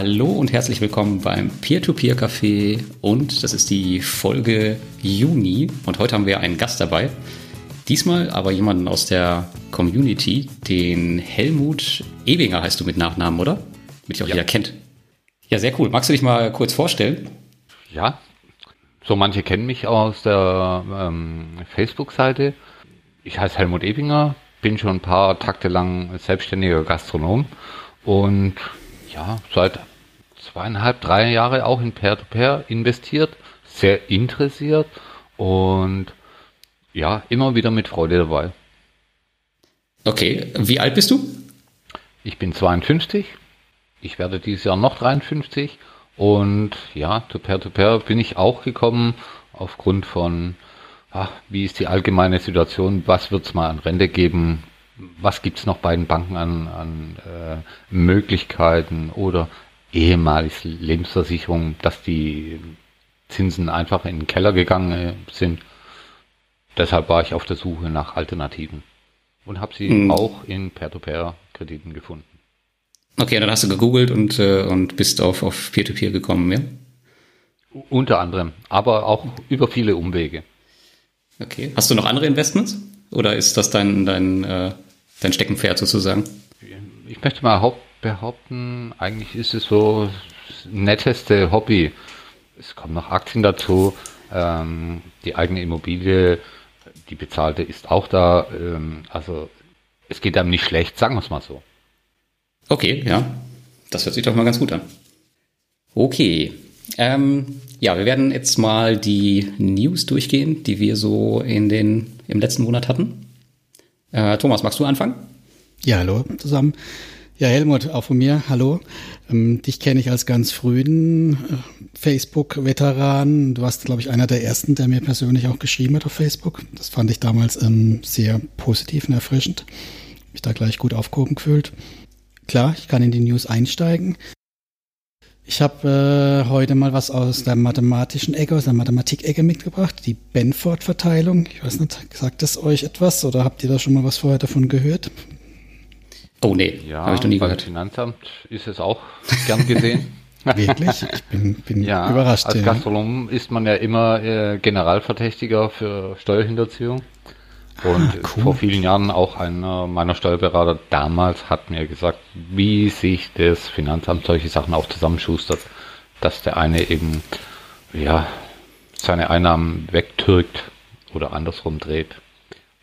Hallo und herzlich willkommen beim Peer-to-Peer-Café und das ist die Folge Juni und heute haben wir einen Gast dabei. Diesmal aber jemanden aus der Community, den Helmut Ebinger heißt du mit Nachnamen, oder? Damit dich auch ja. jeder kennt. Ja, sehr cool. Magst du dich mal kurz vorstellen? Ja, so manche kennen mich aus der ähm, Facebook-Seite. Ich heiße Helmut Ebinger, bin schon ein paar Takte lang selbstständiger Gastronom und ja, seit zweieinhalb, drei Jahre auch in Peer-to-Peer -Peer investiert, sehr interessiert und ja, immer wieder mit Freude dabei. Okay, wie alt bist du? Ich bin 52. Ich werde dieses Jahr noch 53. Und ja, zu Peer-to-Peer bin ich auch gekommen aufgrund von, ach, wie ist die allgemeine Situation, was wird es mal an Rente geben, was gibt es noch bei den Banken an, an äh, Möglichkeiten oder ehemalig Lebensversicherung, dass die Zinsen einfach in den Keller gegangen sind. Deshalb war ich auf der Suche nach Alternativen und habe sie mhm. auch in Peer-to-Peer-Krediten gefunden. Okay, dann hast du gegoogelt und, äh, und bist auf, auf Peer-to-Peer gekommen, ja? Unter anderem, aber auch über viele Umwege. Okay. Hast du noch andere Investments? Oder ist das dein, dein, äh, dein Steckenpferd sozusagen? Ich möchte mal behaupten, eigentlich ist es so das netteste Hobby. Es kommen noch Aktien dazu, ähm, die eigene Immobilie die bezahlte ist auch da. Ähm, also es geht einem nicht schlecht, sagen wir es mal so. Okay, ja. Das hört sich doch mal ganz gut an. Okay. Ähm, ja, wir werden jetzt mal die News durchgehen, die wir so in den, im letzten Monat hatten. Äh, Thomas, magst du anfangen? Ja, hallo zusammen. Ja, Helmut, auch von mir, hallo. Ähm, dich kenne ich als ganz frühen äh, Facebook-Veteran. Du warst, glaube ich, einer der ersten, der mir persönlich auch geschrieben hat auf Facebook. Das fand ich damals ähm, sehr positiv und erfrischend. Mich da gleich gut aufgehoben gefühlt. Klar, ich kann in die News einsteigen. Ich habe äh, heute mal was aus der mathematischen Ecke, aus der Mathematik-Ecke mitgebracht, die Benford-Verteilung. Ich weiß nicht, sagt das euch etwas oder habt ihr da schon mal was vorher davon gehört? Oh nee, ja, habe ich noch nie gehört. Finanzamt ist es auch gern gesehen. Wirklich? Ich bin, bin ja, überrascht. Als Gastronom ist man ja immer äh, Generalverdächtiger für Steuerhinterziehung. Ah, Und ah, cool. vor vielen Jahren auch einer meiner Steuerberater damals hat mir gesagt, wie sich das Finanzamt solche Sachen auch zusammenschustert, dass der eine eben ja seine Einnahmen wegtürkt oder andersrum dreht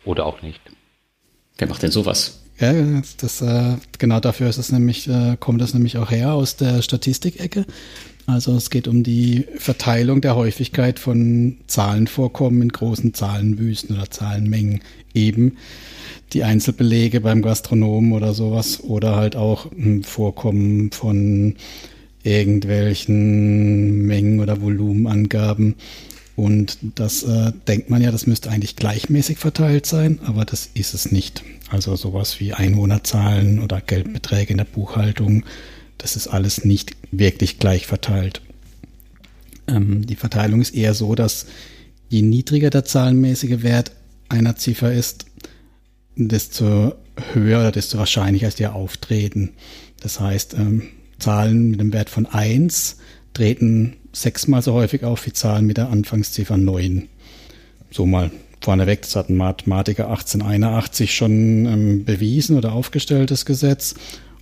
oder auch nicht. Wer macht denn sowas? Ja, das, äh, genau dafür ist es nämlich, äh, kommt das nämlich auch her aus der Statistikecke. Also es geht um die Verteilung der Häufigkeit von Zahlenvorkommen in großen Zahlenwüsten oder Zahlenmengen eben die Einzelbelege beim Gastronomen oder sowas oder halt auch hm, Vorkommen von irgendwelchen Mengen oder Volumenangaben und das äh, denkt man ja, das müsste eigentlich gleichmäßig verteilt sein, aber das ist es nicht. Also sowas wie Einwohnerzahlen oder Geldbeträge in der Buchhaltung, das ist alles nicht wirklich gleich verteilt. Ähm, die Verteilung ist eher so, dass je niedriger der zahlenmäßige Wert einer Ziffer ist, desto höher oder desto wahrscheinlicher ist ihr Auftreten. Das heißt, ähm, Zahlen mit dem Wert von eins treten sechsmal so häufig auf wie Zahlen mit der Anfangsziffer 9. So mal vorneweg, das hat ein Mathematiker 1881 schon ähm, bewiesen oder aufgestellt, das Gesetz.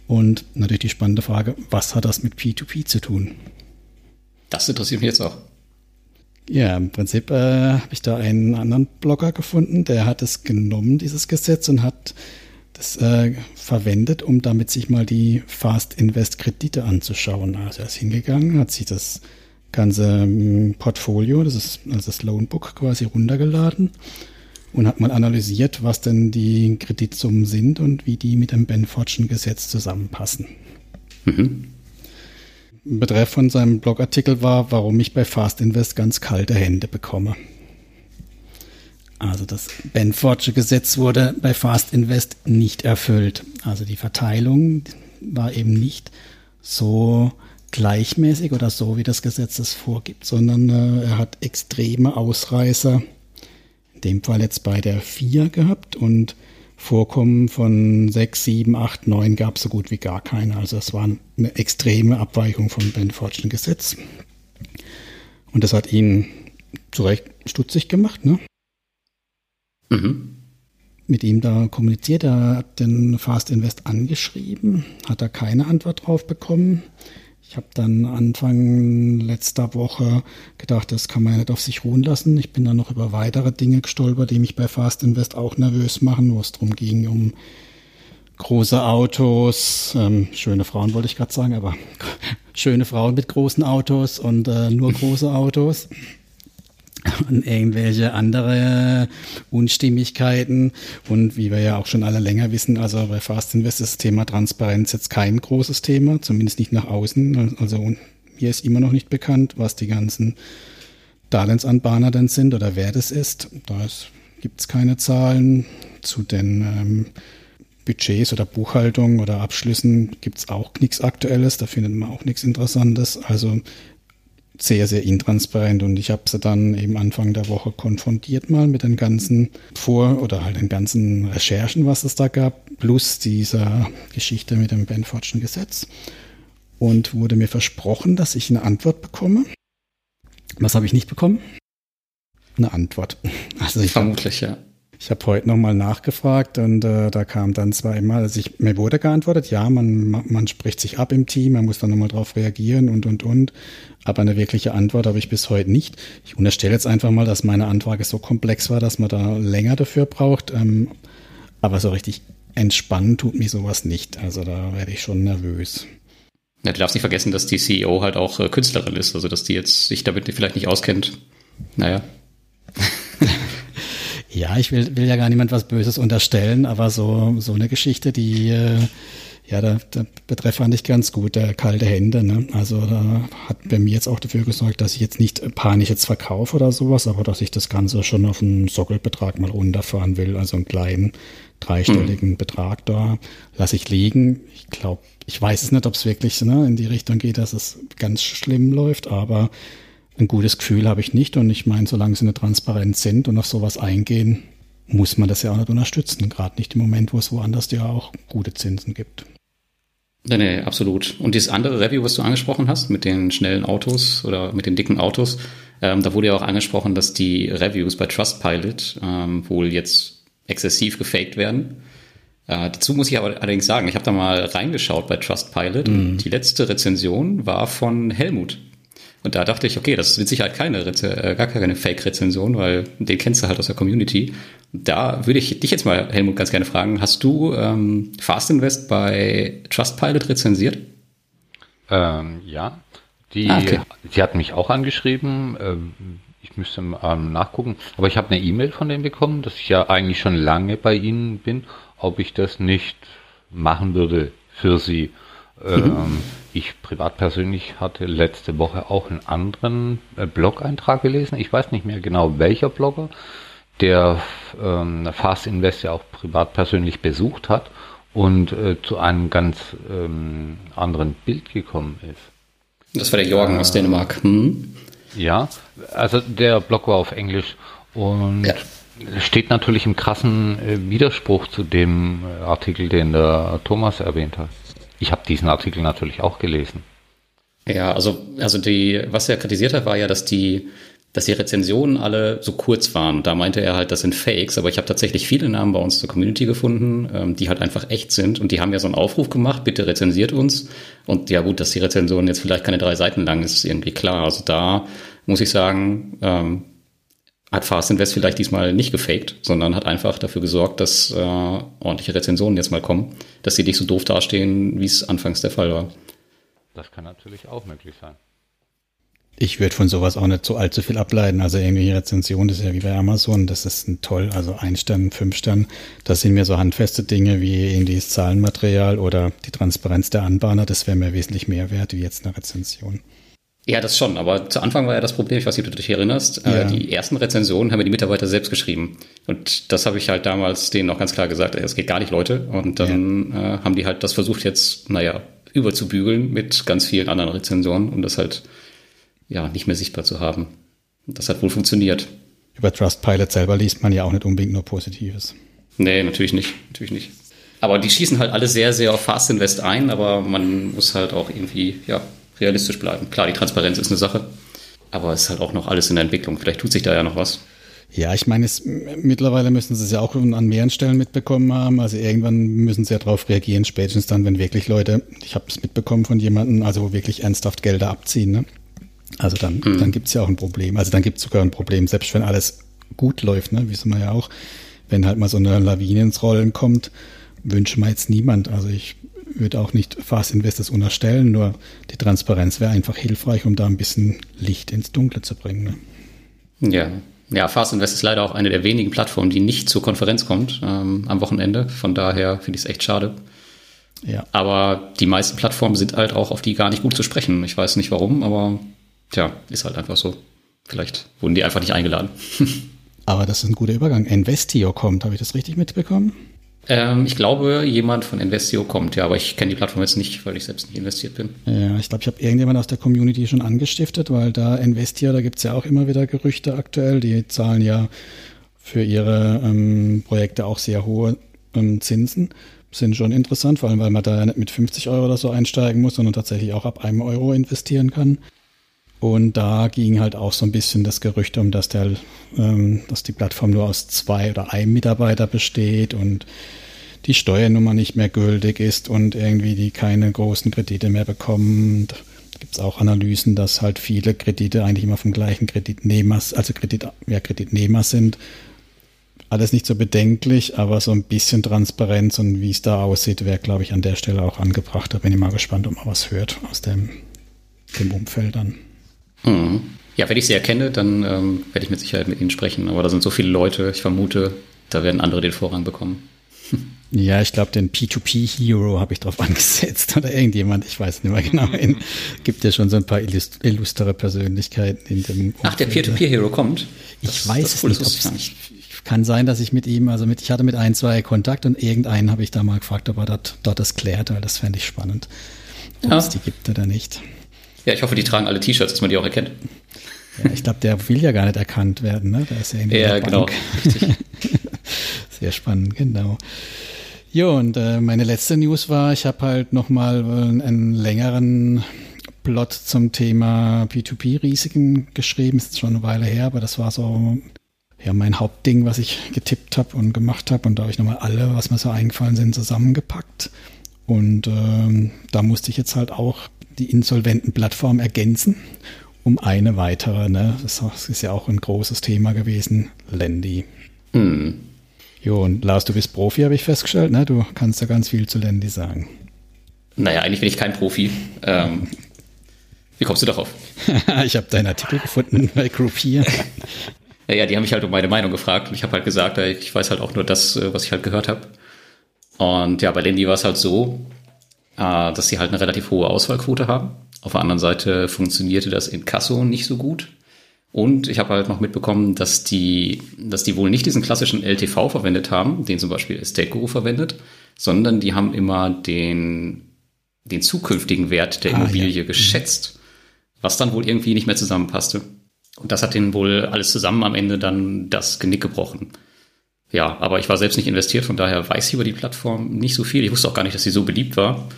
Und natürlich die spannende Frage, was hat das mit P2P zu tun? Das interessiert mich jetzt auch. Ja, im Prinzip äh, habe ich da einen anderen Blogger gefunden, der hat es genommen, dieses Gesetz, und hat das äh, verwendet, um damit sich mal die Fast Invest Kredite anzuschauen. Also er ist hingegangen, hat sich das ganze ähm, Portfolio, das ist also das Loanbook quasi runtergeladen und hat mal analysiert, was denn die Kreditsummen sind und wie die mit dem Benfordschen Gesetz zusammenpassen. Mhm. Betreff von seinem Blogartikel war, warum ich bei Fast Invest ganz kalte Hände bekomme. Also das Benfordsche Gesetz wurde bei Fast Invest nicht erfüllt. Also die Verteilung war eben nicht so gleichmäßig oder so, wie das Gesetz es vorgibt, sondern äh, er hat extreme Ausreißer, in dem Fall jetzt bei der 4 gehabt und Vorkommen von sechs, sieben, acht, neun gab es so gut wie gar keine. Also es war eine extreme Abweichung vom Benfordschen Gesetz. Und das hat ihn zu Recht stutzig gemacht. Ne? Mhm. Mit ihm da kommuniziert, er hat den Fast Invest angeschrieben, hat er keine Antwort drauf bekommen. Ich habe dann Anfang letzter Woche gedacht, das kann man ja nicht auf sich ruhen lassen. Ich bin dann noch über weitere Dinge gestolpert, die mich bei Fast Invest auch nervös machen, wo es darum ging, um große Autos, ähm, schöne Frauen wollte ich gerade sagen, aber schöne Frauen mit großen Autos und äh, nur große Autos und irgendwelche andere Unstimmigkeiten. Und wie wir ja auch schon alle länger wissen, also bei Fast Invest ist das Thema Transparenz jetzt kein großes Thema, zumindest nicht nach außen. Also mir ist immer noch nicht bekannt, was die ganzen Darlehensanbahner denn sind oder wer das ist. Da gibt es keine Zahlen. Zu den ähm, Budgets oder Buchhaltung oder Abschlüssen gibt es auch nichts Aktuelles. Da findet man auch nichts Interessantes. Also sehr, sehr intransparent und ich habe sie dann eben Anfang der Woche konfrontiert mal mit den ganzen Vor- oder halt den ganzen Recherchen, was es da gab, plus dieser Geschichte mit dem Benfordschen Gesetz und wurde mir versprochen, dass ich eine Antwort bekomme. Was habe ich nicht bekommen? Eine Antwort. Also ich Vermutlich, hab, ja. Ich habe heute nochmal nachgefragt und äh, da kam dann zweimal, also ich, mir wurde geantwortet, ja, man, man spricht sich ab im Team, man muss dann nochmal drauf reagieren und, und, und. Aber eine wirkliche Antwort habe ich bis heute nicht. Ich unterstelle jetzt einfach mal, dass meine Anfrage so komplex war, dass man da länger dafür braucht. Ähm, aber so richtig entspannen tut mir sowas nicht. Also da werde ich schon nervös. Ja, du darfst nicht vergessen, dass die CEO halt auch äh, Künstlerin ist, also dass die jetzt sich damit vielleicht nicht auskennt. Naja. Ja, ich will, will ja gar niemand was Böses unterstellen, aber so, so eine Geschichte, die, äh, ja, da, da betreff fand ich ganz gut, der kalte Hände. Ne? Also da hat bei mir jetzt auch dafür gesorgt, dass ich jetzt nicht panisch jetzt verkaufe oder sowas, aber dass ich das Ganze schon auf einen Sockelbetrag mal runterfahren will, also einen kleinen dreistelligen mhm. Betrag da lasse ich liegen. Ich glaube, ich weiß es nicht, ob es wirklich ne, in die Richtung geht, dass es ganz schlimm läuft, aber ein gutes Gefühl habe ich nicht. Und ich meine, solange sie eine Transparenz sind und auf sowas eingehen, muss man das ja auch nicht unterstützen. Gerade nicht im Moment, wo es woanders ja auch gute Zinsen gibt. Nee, nee, absolut. Und dieses andere Review, was du angesprochen hast, mit den schnellen Autos oder mit den dicken Autos, ähm, da wurde ja auch angesprochen, dass die Reviews bei Trustpilot ähm, wohl jetzt exzessiv gefaked werden. Äh, dazu muss ich aber allerdings sagen, ich habe da mal reingeschaut bei Trustpilot mhm. und die letzte Rezension war von Helmut, und da dachte ich, okay, das ist mit Sicherheit keine, äh, gar keine Fake-Rezension, weil den kennst du halt aus der Community. Da würde ich dich jetzt mal, Helmut, ganz gerne fragen, hast du ähm, Fast Invest bei Trustpilot rezensiert? Ähm, ja, die, ah, okay. die hat mich auch angeschrieben. Ähm, ich müsste ähm, nachgucken. Aber ich habe eine E-Mail von denen bekommen, dass ich ja eigentlich schon lange bei ihnen bin, ob ich das nicht machen würde für sie. Mhm. Ähm, ich privat persönlich hatte letzte Woche auch einen anderen äh, Blog-Eintrag gelesen. Ich weiß nicht mehr genau welcher Blogger, der ähm, Fast Invest ja auch privat persönlich besucht hat und äh, zu einem ganz ähm, anderen Bild gekommen ist. Das war der Jorgen äh, aus Dänemark. Hm? Ja, also der Blog war auf Englisch und ja. steht natürlich im krassen äh, Widerspruch zu dem äh, Artikel, den der Thomas erwähnt hat. Ich habe diesen Artikel natürlich auch gelesen. Ja, also, also die, was er kritisiert hat, war ja, dass die, dass die Rezensionen alle so kurz waren. Da meinte er halt, das sind Fakes, aber ich habe tatsächlich viele Namen bei uns zur Community gefunden, ähm, die halt einfach echt sind. Und die haben ja so einen Aufruf gemacht, bitte rezensiert uns. Und ja gut, dass die Rezension jetzt vielleicht keine drei Seiten lang ist, ist irgendwie klar. Also da muss ich sagen, ähm, hat Fast Invest vielleicht diesmal nicht gefaked, sondern hat einfach dafür gesorgt, dass äh, ordentliche Rezensionen jetzt mal kommen, dass sie nicht so doof dastehen, wie es anfangs der Fall war. Das kann natürlich auch möglich sein. Ich würde von sowas auch nicht so allzu viel ableiten. Also irgendwelche Rezensionen, das ist ja wie bei Amazon, das ist ein toll, also ein Stern, fünf Stern. Das sind mir so handfeste Dinge wie irgendwie das Zahlenmaterial oder die Transparenz der Anbahner. Das wäre mir wesentlich mehr wert wie jetzt eine Rezension. Ja, das schon, aber zu Anfang war ja das Problem, ich weiß nicht, ob du dich erinnerst, äh, ja. die ersten Rezensionen haben ja die Mitarbeiter selbst geschrieben. Und das habe ich halt damals denen auch ganz klar gesagt, es geht gar nicht, Leute. Und dann ja. äh, haben die halt das versucht jetzt, naja, überzubügeln mit ganz vielen anderen Rezensionen, um das halt ja nicht mehr sichtbar zu haben. Und das hat wohl funktioniert. Über Trustpilot selber liest man ja auch nicht unbedingt nur Positives. Nee, natürlich nicht. Natürlich nicht. Aber die schießen halt alle sehr, sehr auf Fast Invest ein, aber man muss halt auch irgendwie, ja, realistisch bleiben. Klar, die Transparenz ist eine Sache, aber es ist halt auch noch alles in der Entwicklung. Vielleicht tut sich da ja noch was. Ja, ich meine, es, mittlerweile müssen sie es ja auch an mehreren Stellen mitbekommen haben. Also irgendwann müssen sie ja darauf reagieren, spätestens dann, wenn wirklich Leute, ich habe es mitbekommen von jemandem, also wirklich ernsthaft Gelder abziehen. Ne? Also dann, mhm. dann gibt es ja auch ein Problem. Also dann gibt es sogar ein Problem, selbst wenn alles gut läuft, ne? wissen wir ja auch, wenn halt mal so eine Lawine ins Rollen kommt, wünsche mir jetzt niemand. Also ich würde auch nicht Fast Investors unterstellen, nur die Transparenz wäre einfach hilfreich, um da ein bisschen Licht ins Dunkle zu bringen. Ne? Ja, ja, Fast Invest ist leider auch eine der wenigen Plattformen, die nicht zur Konferenz kommt ähm, am Wochenende. Von daher finde ich es echt schade. Ja. Aber die meisten Plattformen sind halt auch auf die gar nicht gut zu sprechen. Ich weiß nicht warum, aber tja, ist halt einfach so. Vielleicht wurden die einfach nicht eingeladen. aber das ist ein guter Übergang. Investio kommt, habe ich das richtig mitbekommen? Ähm, ich glaube, jemand von Investio kommt, ja, aber ich kenne die Plattform jetzt nicht, weil ich selbst nicht investiert bin. Ja, ich glaube, ich habe irgendjemand aus der Community schon angestiftet, weil da Investio, da gibt es ja auch immer wieder Gerüchte aktuell. Die zahlen ja für ihre ähm, Projekte auch sehr hohe ähm, Zinsen. Sind schon interessant, vor allem, weil man da nicht mit 50 Euro oder so einsteigen muss, sondern tatsächlich auch ab einem Euro investieren kann. Und da ging halt auch so ein bisschen das Gerücht um, dass der, ähm, dass die Plattform nur aus zwei oder einem Mitarbeiter besteht und die Steuernummer nicht mehr gültig ist und irgendwie die keine großen Kredite mehr bekommen. Da gibt es auch Analysen, dass halt viele Kredite eigentlich immer vom gleichen Kreditnehmer, also Kredit, ja, Kreditnehmer sind. Alles nicht so bedenklich, aber so ein bisschen Transparenz und wie es da aussieht, wäre, glaube ich, an der Stelle auch angebracht. Da bin ich mal gespannt, ob man was hört aus dem, dem Umfeld dann. Mhm. Ja, wenn ich sie erkenne, dann ähm, werde ich mit Sicherheit mit ihnen sprechen. Aber da sind so viele Leute, ich vermute, da werden andere den Vorrang bekommen. Ja, ich glaube, den P2P-Hero habe ich drauf angesetzt oder irgendjemand, ich weiß nicht mehr genau. In, gibt ja schon so ein paar illust illustre Persönlichkeiten in dem. Umfeld. Ach, der P2P-Hero kommt? Das, ich weiß es nicht. Ob nicht. Kann sein, dass ich mit ihm, also mit, ich hatte mit ein, zwei Kontakt und irgendeinen habe ich da mal gefragt, ob er dort, dort das klärt, weil das fände ich spannend. Ob ja. es die gibt oder nicht. Ja, ich hoffe, die tragen alle T-Shirts, dass man die auch erkennt. Ja, ich glaube, der will ja gar nicht erkannt werden, ne? Da ist ja, ja genau. Sehr spannend, genau. Jo, und äh, meine letzte News war, ich habe halt nochmal äh, einen längeren Plot zum Thema P2P-Risiken geschrieben. Ist schon eine Weile her, aber das war so ja mein Hauptding, was ich getippt habe und gemacht habe. Und da habe ich nochmal alle, was mir so eingefallen sind, zusammengepackt. Und ähm, da musste ich jetzt halt auch die insolventen Plattform ergänzen um eine weitere. Ne? Das ist ja auch ein großes Thema gewesen, Landy. Hm. Jo, und Lars, du bist Profi, habe ich festgestellt. Ne? Du kannst ja ganz viel zu Landy sagen. Naja, eigentlich bin ich kein Profi. Ähm, wie kommst du darauf? ich habe deinen Artikel gefunden bei Groupier. ja, die haben mich halt um meine Meinung gefragt und ich habe halt gesagt, ich weiß halt auch nur das, äh, was ich halt gehört habe. Und ja, bei Landy war es halt so, dass sie halt eine relativ hohe Auswahlquote haben. Auf der anderen Seite funktionierte das in Kasso nicht so gut. Und ich habe halt noch mitbekommen, dass die, dass die wohl nicht diesen klassischen LTV verwendet haben, den zum Beispiel Estate Guru verwendet, sondern die haben immer den, den zukünftigen Wert der ah, Immobilie ja. geschätzt, was dann wohl irgendwie nicht mehr zusammenpasste. Und das hat denen wohl alles zusammen am Ende dann das Genick gebrochen. Ja, aber ich war selbst nicht investiert, von daher weiß ich über die Plattform nicht so viel. Ich wusste auch gar nicht, dass sie so beliebt war.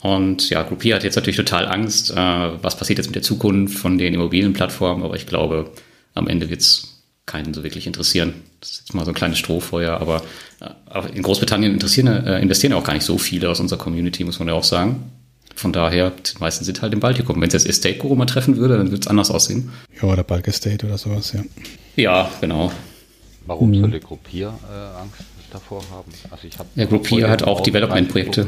Und ja, Groupier hat jetzt natürlich total Angst, äh, was passiert jetzt mit der Zukunft von den Immobilienplattformen, aber ich glaube, am Ende wird es keinen so wirklich interessieren. Das ist jetzt mal so ein kleines Strohfeuer, aber äh, in Großbritannien interessieren, äh, investieren auch gar nicht so viele aus unserer Community, muss man ja auch sagen. Von daher, die meisten sind halt im Baltikum. Wenn es jetzt Estate Guru mal treffen würde, dann würde es anders aussehen. Ja, oder Bulk Estate oder sowas, ja. Ja, genau. Warum mhm. soll Gruppier äh, Angst davor haben? Also ich ja, Gruppier hat auch Development-Projekte.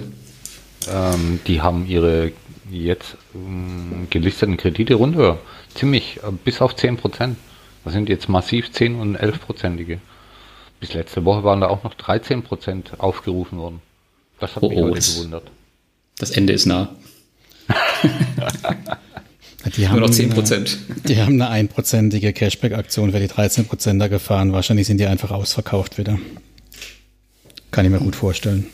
Ähm, die haben ihre jetzt ähm, gelisteten Kredite runter. Ziemlich, äh, bis auf 10 Prozent. Das sind jetzt massiv 10 und 11 Prozentige. Bis letzte Woche waren da auch noch 13 Prozent aufgerufen worden. Das hat oh, mich oh, heute gewundert. Das Ende ist nah. Die haben, Nur noch 10 Prozent. Die haben eine einprozentige Cashback-Aktion für die 13 Prozenter gefahren. Wahrscheinlich sind die einfach ausverkauft wieder. Kann ich mir gut vorstellen.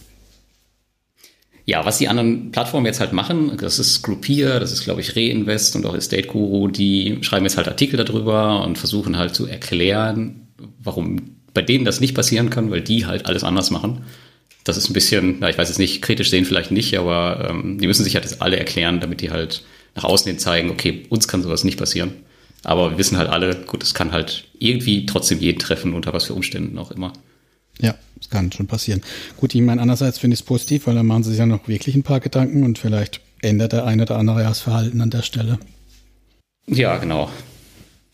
Ja, was die anderen Plattformen jetzt halt machen, das ist Groupier, das ist, glaube ich, Reinvest und auch Estate Guru, die schreiben jetzt halt Artikel darüber und versuchen halt zu erklären, warum bei denen das nicht passieren kann, weil die halt alles anders machen. Das ist ein bisschen, na, ich weiß jetzt nicht, kritisch sehen vielleicht nicht, aber ähm, die müssen sich halt das alle erklären, damit die halt nach außen hin zeigen, okay, uns kann sowas nicht passieren. Aber wir wissen halt alle, gut, es kann halt irgendwie trotzdem jeden treffen, unter was für Umständen auch immer. Ja, das kann schon passieren. Gut, ich meine, andererseits finde ich es positiv, weil dann machen sie sich ja noch wirklich ein paar Gedanken und vielleicht ändert der eine oder andere ja das Verhalten an der Stelle. Ja, genau.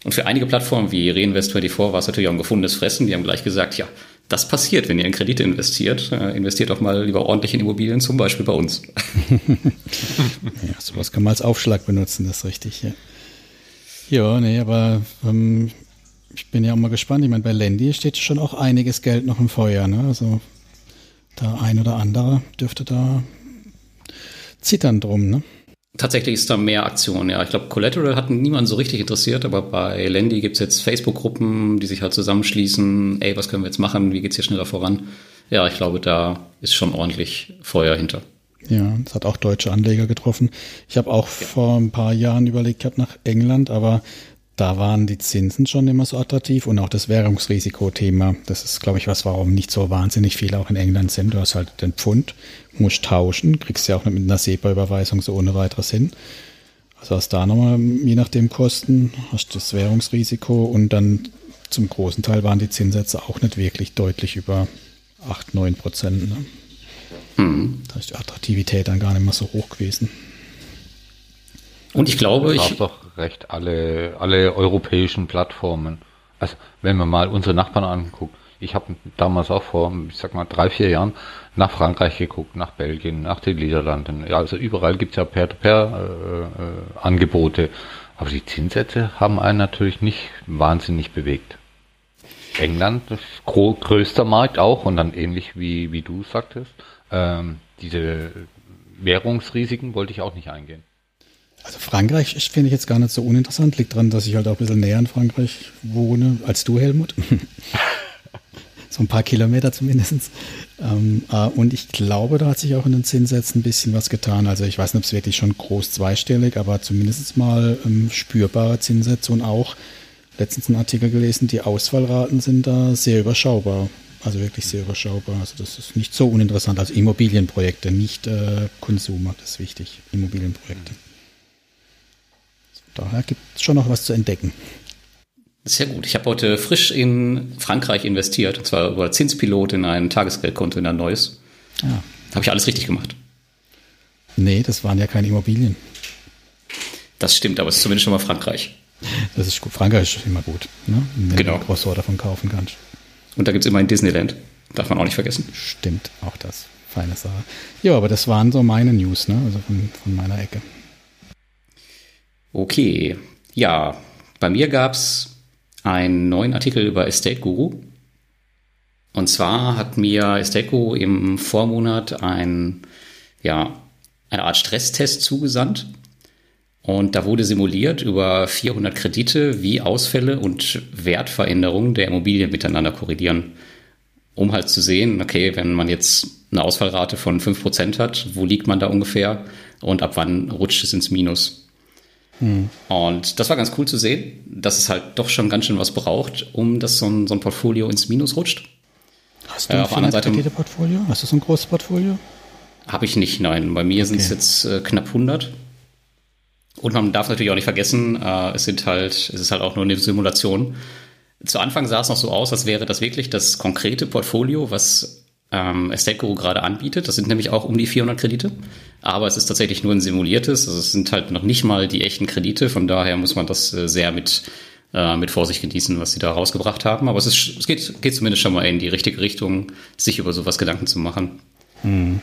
Und für einige Plattformen wie Reinvest24 war es natürlich auch ein gefundenes Fressen. Die haben gleich gesagt, ja, das passiert, wenn ihr in Kredite investiert. Äh, investiert doch mal lieber ordentlich in Immobilien, zum Beispiel bei uns. ja, sowas kann man als Aufschlag benutzen, das ist richtig. Ja, ja nee, aber ähm, ich bin ja auch mal gespannt. Ich meine, bei Lendi steht schon auch einiges Geld noch im Feuer. Ne? Also der ein oder andere dürfte da zittern drum. Ne? Tatsächlich ist da mehr Aktion, ja. Ich glaube, Collateral hat niemand so richtig interessiert, aber bei Lendi gibt es jetzt Facebook-Gruppen, die sich halt zusammenschließen. Ey, was können wir jetzt machen? Wie geht's hier schneller voran? Ja, ich glaube, da ist schon ordentlich Feuer hinter. Ja, es hat auch deutsche Anleger getroffen. Ich habe auch ja. vor ein paar Jahren überlegt gehabt nach England, aber da waren die Zinsen schon immer so attraktiv und auch das Währungsrisikothema. Das ist, glaube ich, was, warum nicht so wahnsinnig viele auch in England sind. Du hast halt den Pfund, musst tauschen, kriegst ja auch mit einer SEPA-Überweisung so ohne weiteres hin. Also hast da nochmal, je nachdem Kosten, hast das Währungsrisiko und dann zum großen Teil waren die Zinssätze auch nicht wirklich deutlich über 8, 9 Prozent. Ne? Mhm. Da ist die Attraktivität dann gar nicht mehr so hoch gewesen. Und ich glaube, ich. Ich doch recht alle, alle europäischen Plattformen. Also, wenn man mal unsere Nachbarn anguckt. Ich habe damals auch vor, ich sag mal, drei, vier Jahren nach Frankreich geguckt, nach Belgien, nach den Niederlanden. Ja, also überall gibt's ja Peer-to-Peer-Angebote. Äh, äh, Aber die Zinssätze haben einen natürlich nicht wahnsinnig bewegt. England, das größter Markt auch und dann ähnlich wie, wie du sagtest, ähm, diese Währungsrisiken wollte ich auch nicht eingehen. Also Frankreich finde ich jetzt gar nicht so uninteressant. Liegt daran, dass ich halt auch ein bisschen näher in Frankreich wohne als du, Helmut. so ein paar Kilometer zumindest. Ähm, äh, und ich glaube, da hat sich auch in den Zinssätzen ein bisschen was getan. Also ich weiß nicht, ob es wirklich schon groß zweistellig, aber zumindest mal ähm, spürbare Zinssätze und auch letztens einen Artikel gelesen, die Ausfallraten sind da sehr überschaubar. Also wirklich sehr überschaubar. Also das ist nicht so uninteressant. Also Immobilienprojekte, nicht äh, Konsumer, das ist wichtig. Immobilienprojekte. Daher gibt es schon noch was zu entdecken. Sehr gut. Ich habe heute frisch in Frankreich investiert, und zwar über Zinspilot in ein Tagesgeldkonto in ein neues. Ja. Habe ich alles richtig gemacht? Nee, das waren ja keine Immobilien. Das stimmt, aber es ist zumindest schon mal Frankreich. Das ist gut. Frankreich ist immer gut, ne? wenn genau. du Grossor davon kaufen kannst. Und da gibt es immer ein Disneyland. Darf man auch nicht vergessen. Stimmt, auch das. Feine Sache. Ja, aber das waren so meine News, ne? also von, von meiner Ecke. Okay, ja, bei mir gab es einen neuen Artikel über Estate Guru. Und zwar hat mir Estate Guru im Vormonat ein, ja, eine Art Stresstest zugesandt. Und da wurde simuliert über 400 Kredite, wie Ausfälle und Wertveränderungen der Immobilien miteinander korrelieren. Um halt zu sehen, okay, wenn man jetzt eine Ausfallrate von 5% hat, wo liegt man da ungefähr und ab wann rutscht es ins Minus? Mhm. Und das war ganz cool zu sehen, dass es halt doch schon ganz schön was braucht, um dass so ein, so ein Portfolio ins Minus rutscht. Hast du äh, auf der anderen Seite Portfolio? Hast du so ein großes Portfolio? Habe ich nicht, nein. Bei mir okay. sind es jetzt äh, knapp 100. Und man darf natürlich auch nicht vergessen, äh, es sind halt, es ist halt auch nur eine Simulation. Zu Anfang sah es noch so aus, als wäre das wirklich das konkrete Portfolio, was ähm, Estate gerade anbietet. Das sind nämlich auch um die 400 Kredite. Aber es ist tatsächlich nur ein simuliertes. Also es sind halt noch nicht mal die echten Kredite. Von daher muss man das äh, sehr mit, äh, mit Vorsicht genießen, was sie da rausgebracht haben. Aber es, ist, es geht, geht zumindest schon mal in die richtige Richtung, sich über sowas Gedanken zu machen. Mhm.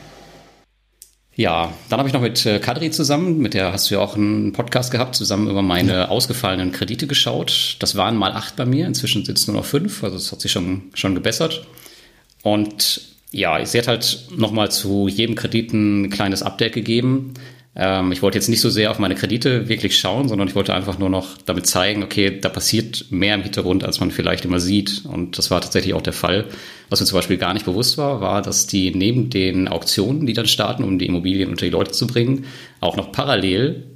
Ja, dann habe ich noch mit äh, Kadri zusammen, mit der hast du ja auch einen Podcast gehabt, zusammen über meine ja. ausgefallenen Kredite geschaut. Das waren mal acht bei mir, inzwischen sind es nur noch fünf, also es hat sich schon, schon gebessert. Und ja, sie hat halt nochmal zu jedem Kredit ein kleines Update gegeben. Ähm, ich wollte jetzt nicht so sehr auf meine Kredite wirklich schauen, sondern ich wollte einfach nur noch damit zeigen, okay, da passiert mehr im Hintergrund, als man vielleicht immer sieht. Und das war tatsächlich auch der Fall. Was mir zum Beispiel gar nicht bewusst war, war, dass die neben den Auktionen, die dann starten, um die Immobilien unter die Leute zu bringen, auch noch parallel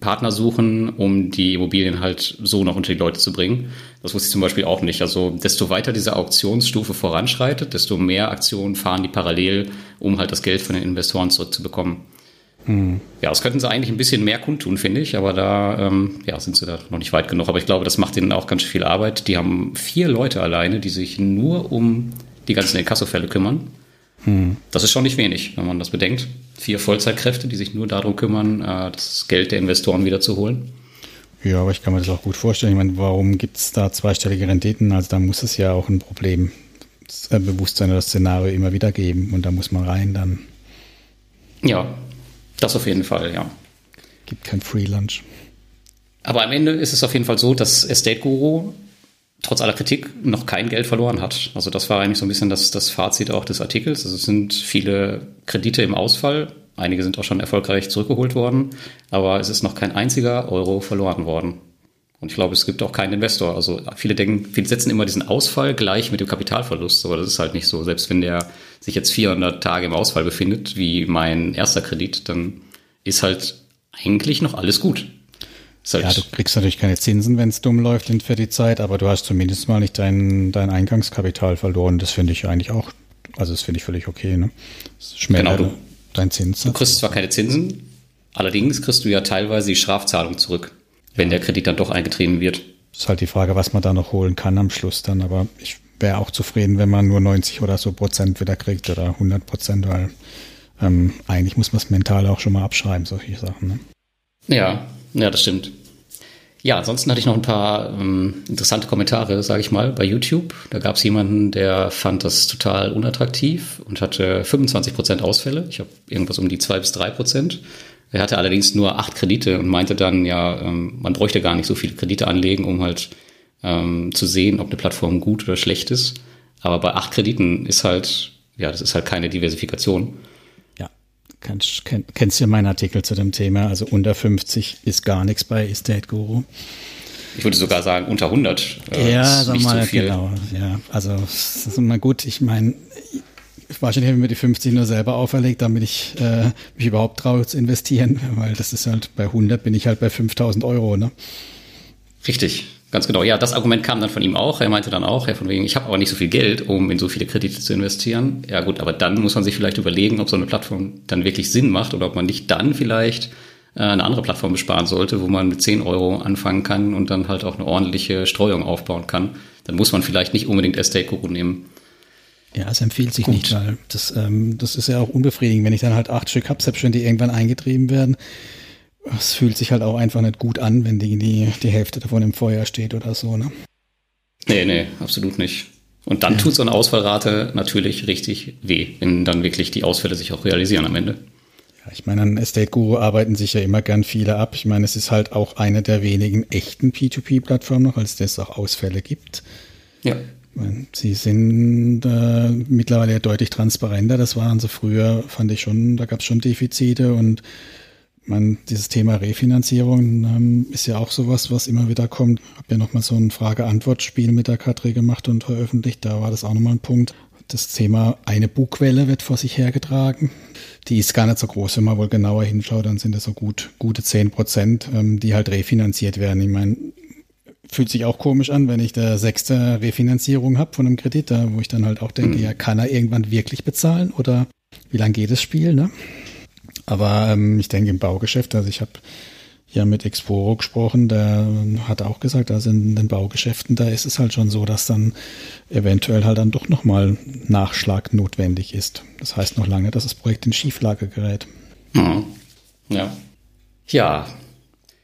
Partner suchen, um die Immobilien halt so noch unter die Leute zu bringen. Das wusste ich zum Beispiel auch nicht. Also desto weiter diese Auktionsstufe voranschreitet, desto mehr Aktionen fahren die parallel, um halt das Geld von den Investoren zurückzubekommen. Hm. Ja, das könnten sie eigentlich ein bisschen mehr kundtun, finde ich, aber da ähm, ja, sind sie da noch nicht weit genug. Aber ich glaube, das macht ihnen auch ganz viel Arbeit. Die haben vier Leute alleine, die sich nur um die ganzen Inkassofälle kümmern. Hm. Das ist schon nicht wenig, wenn man das bedenkt. Vier Vollzeitkräfte, die sich nur darum kümmern, äh, das Geld der Investoren wiederzuholen. Ja, aber ich kann mir das auch gut vorstellen. Ich meine, warum gibt es da zweistellige Renditen? Also da muss es ja auch ein Problem, das äh, Bewusstsein oder das Szenario immer wieder geben und da muss man rein dann. Ja, das auf jeden Fall, ja. Gibt kein Free Lunch. Aber am Ende ist es auf jeden Fall so, dass Estate Guru trotz aller Kritik noch kein Geld verloren hat. Also das war eigentlich so ein bisschen das, das Fazit auch des Artikels. Also es sind viele Kredite im Ausfall. Einige sind auch schon erfolgreich zurückgeholt worden, aber es ist noch kein einziger Euro verloren worden. Und ich glaube, es gibt auch keinen Investor. Also viele denken, viele setzen immer diesen Ausfall gleich mit dem Kapitalverlust, aber das ist halt nicht so. Selbst wenn der sich jetzt 400 Tage im Ausfall befindet, wie mein erster Kredit, dann ist halt eigentlich noch alles gut. Halt ja, du kriegst natürlich keine Zinsen, wenn es dumm läuft für die Zeit, aber du hast zumindest mal nicht dein, dein Eingangskapital verloren. Das finde ich eigentlich auch, also das finde ich völlig okay. Ne? Das genau, du, dein Zins. Du kriegst zwar keine Zinsen, allerdings kriegst du ja teilweise die Strafzahlung zurück, wenn ja. der Kredit dann doch eingetrieben wird. Das ist halt die Frage, was man da noch holen kann am Schluss dann, aber ich wäre auch zufrieden, wenn man nur 90 oder so Prozent wieder kriegt oder 100 Prozent, weil ähm, eigentlich muss man es mental auch schon mal abschreiben, solche Sachen. Ne? Ja, ja, das stimmt. Ja, ansonsten hatte ich noch ein paar ähm, interessante Kommentare, sage ich mal, bei YouTube. Da gab es jemanden, der fand das total unattraktiv und hatte 25 Prozent Ausfälle. Ich habe irgendwas um die zwei bis drei Prozent. Er hatte allerdings nur acht Kredite und meinte dann, ja, ähm, man bräuchte gar nicht so viele Kredite anlegen, um halt ähm, zu sehen, ob eine Plattform gut oder schlecht ist. Aber bei acht Krediten ist halt, ja, das ist halt keine Diversifikation. Kennst, kenn, kennst ja meinen Artikel zu dem Thema. Also unter 50 ist gar nichts bei Estate Guru. Ich würde sogar sagen unter 100. Äh, ja, sag mal, so genau. Ja, also das ist immer gut. Ich meine, wahrscheinlich habe ich mir die 50 nur selber auferlegt, damit ich äh, mich überhaupt traue zu investieren, weil das ist halt bei 100 bin ich halt bei 5000 Euro, ne? Richtig. Ganz genau. Ja, das Argument kam dann von ihm auch. Er meinte dann auch, ja, von wegen, ich habe aber nicht so viel Geld, um in so viele Kredite zu investieren. Ja gut, aber dann muss man sich vielleicht überlegen, ob so eine Plattform dann wirklich Sinn macht oder ob man nicht dann vielleicht äh, eine andere Plattform besparen sollte, wo man mit 10 Euro anfangen kann und dann halt auch eine ordentliche Streuung aufbauen kann. Dann muss man vielleicht nicht unbedingt Estate Guru nehmen. Ja, es empfiehlt sich Gut. nicht, weil das, ähm, das ist ja auch unbefriedigend, wenn ich dann halt acht Stück habe, selbst wenn die irgendwann eingetrieben werden es fühlt sich halt auch einfach nicht gut an, wenn die, die, die Hälfte davon im Feuer steht oder so, ne? Nee, nee, absolut nicht. Und dann ja. tut so eine Ausfallrate natürlich richtig weh, wenn dann wirklich die Ausfälle sich auch realisieren am Ende. Ja, ich meine, an Estate Guru arbeiten sich ja immer gern viele ab. Ich meine, es ist halt auch eine der wenigen echten P2P-Plattformen noch, als es auch Ausfälle gibt. Ja. Sie sind äh, mittlerweile deutlich transparenter. Das waren sie früher, fand ich schon, da gab es schon Defizite und man, dieses Thema Refinanzierung ähm, ist ja auch sowas, was immer wieder kommt. Ich habe ja nochmal so ein Frage-Antwort-Spiel mit der Katrin gemacht und veröffentlicht. Da war das auch nochmal ein Punkt. Das Thema eine Bugwelle wird vor sich hergetragen. Die ist gar nicht so groß. Wenn man wohl genauer hinschaut, dann sind das so gut, gute zehn Prozent, ähm, die halt refinanziert werden. Ich meine, fühlt sich auch komisch an, wenn ich der sechste Refinanzierung habe von einem Kredit, da, wo ich dann halt auch denke, mhm. ja, kann er irgendwann wirklich bezahlen oder wie lange geht das Spiel, ne? Aber ähm, ich denke im Baugeschäft, also ich habe ja mit Exporo gesprochen, der hat auch gesagt, also in den Baugeschäften, da ist es halt schon so, dass dann eventuell halt dann doch nochmal Nachschlag notwendig ist. Das heißt noch lange, dass das Projekt in Schieflage gerät. Mhm. Ja. Ja.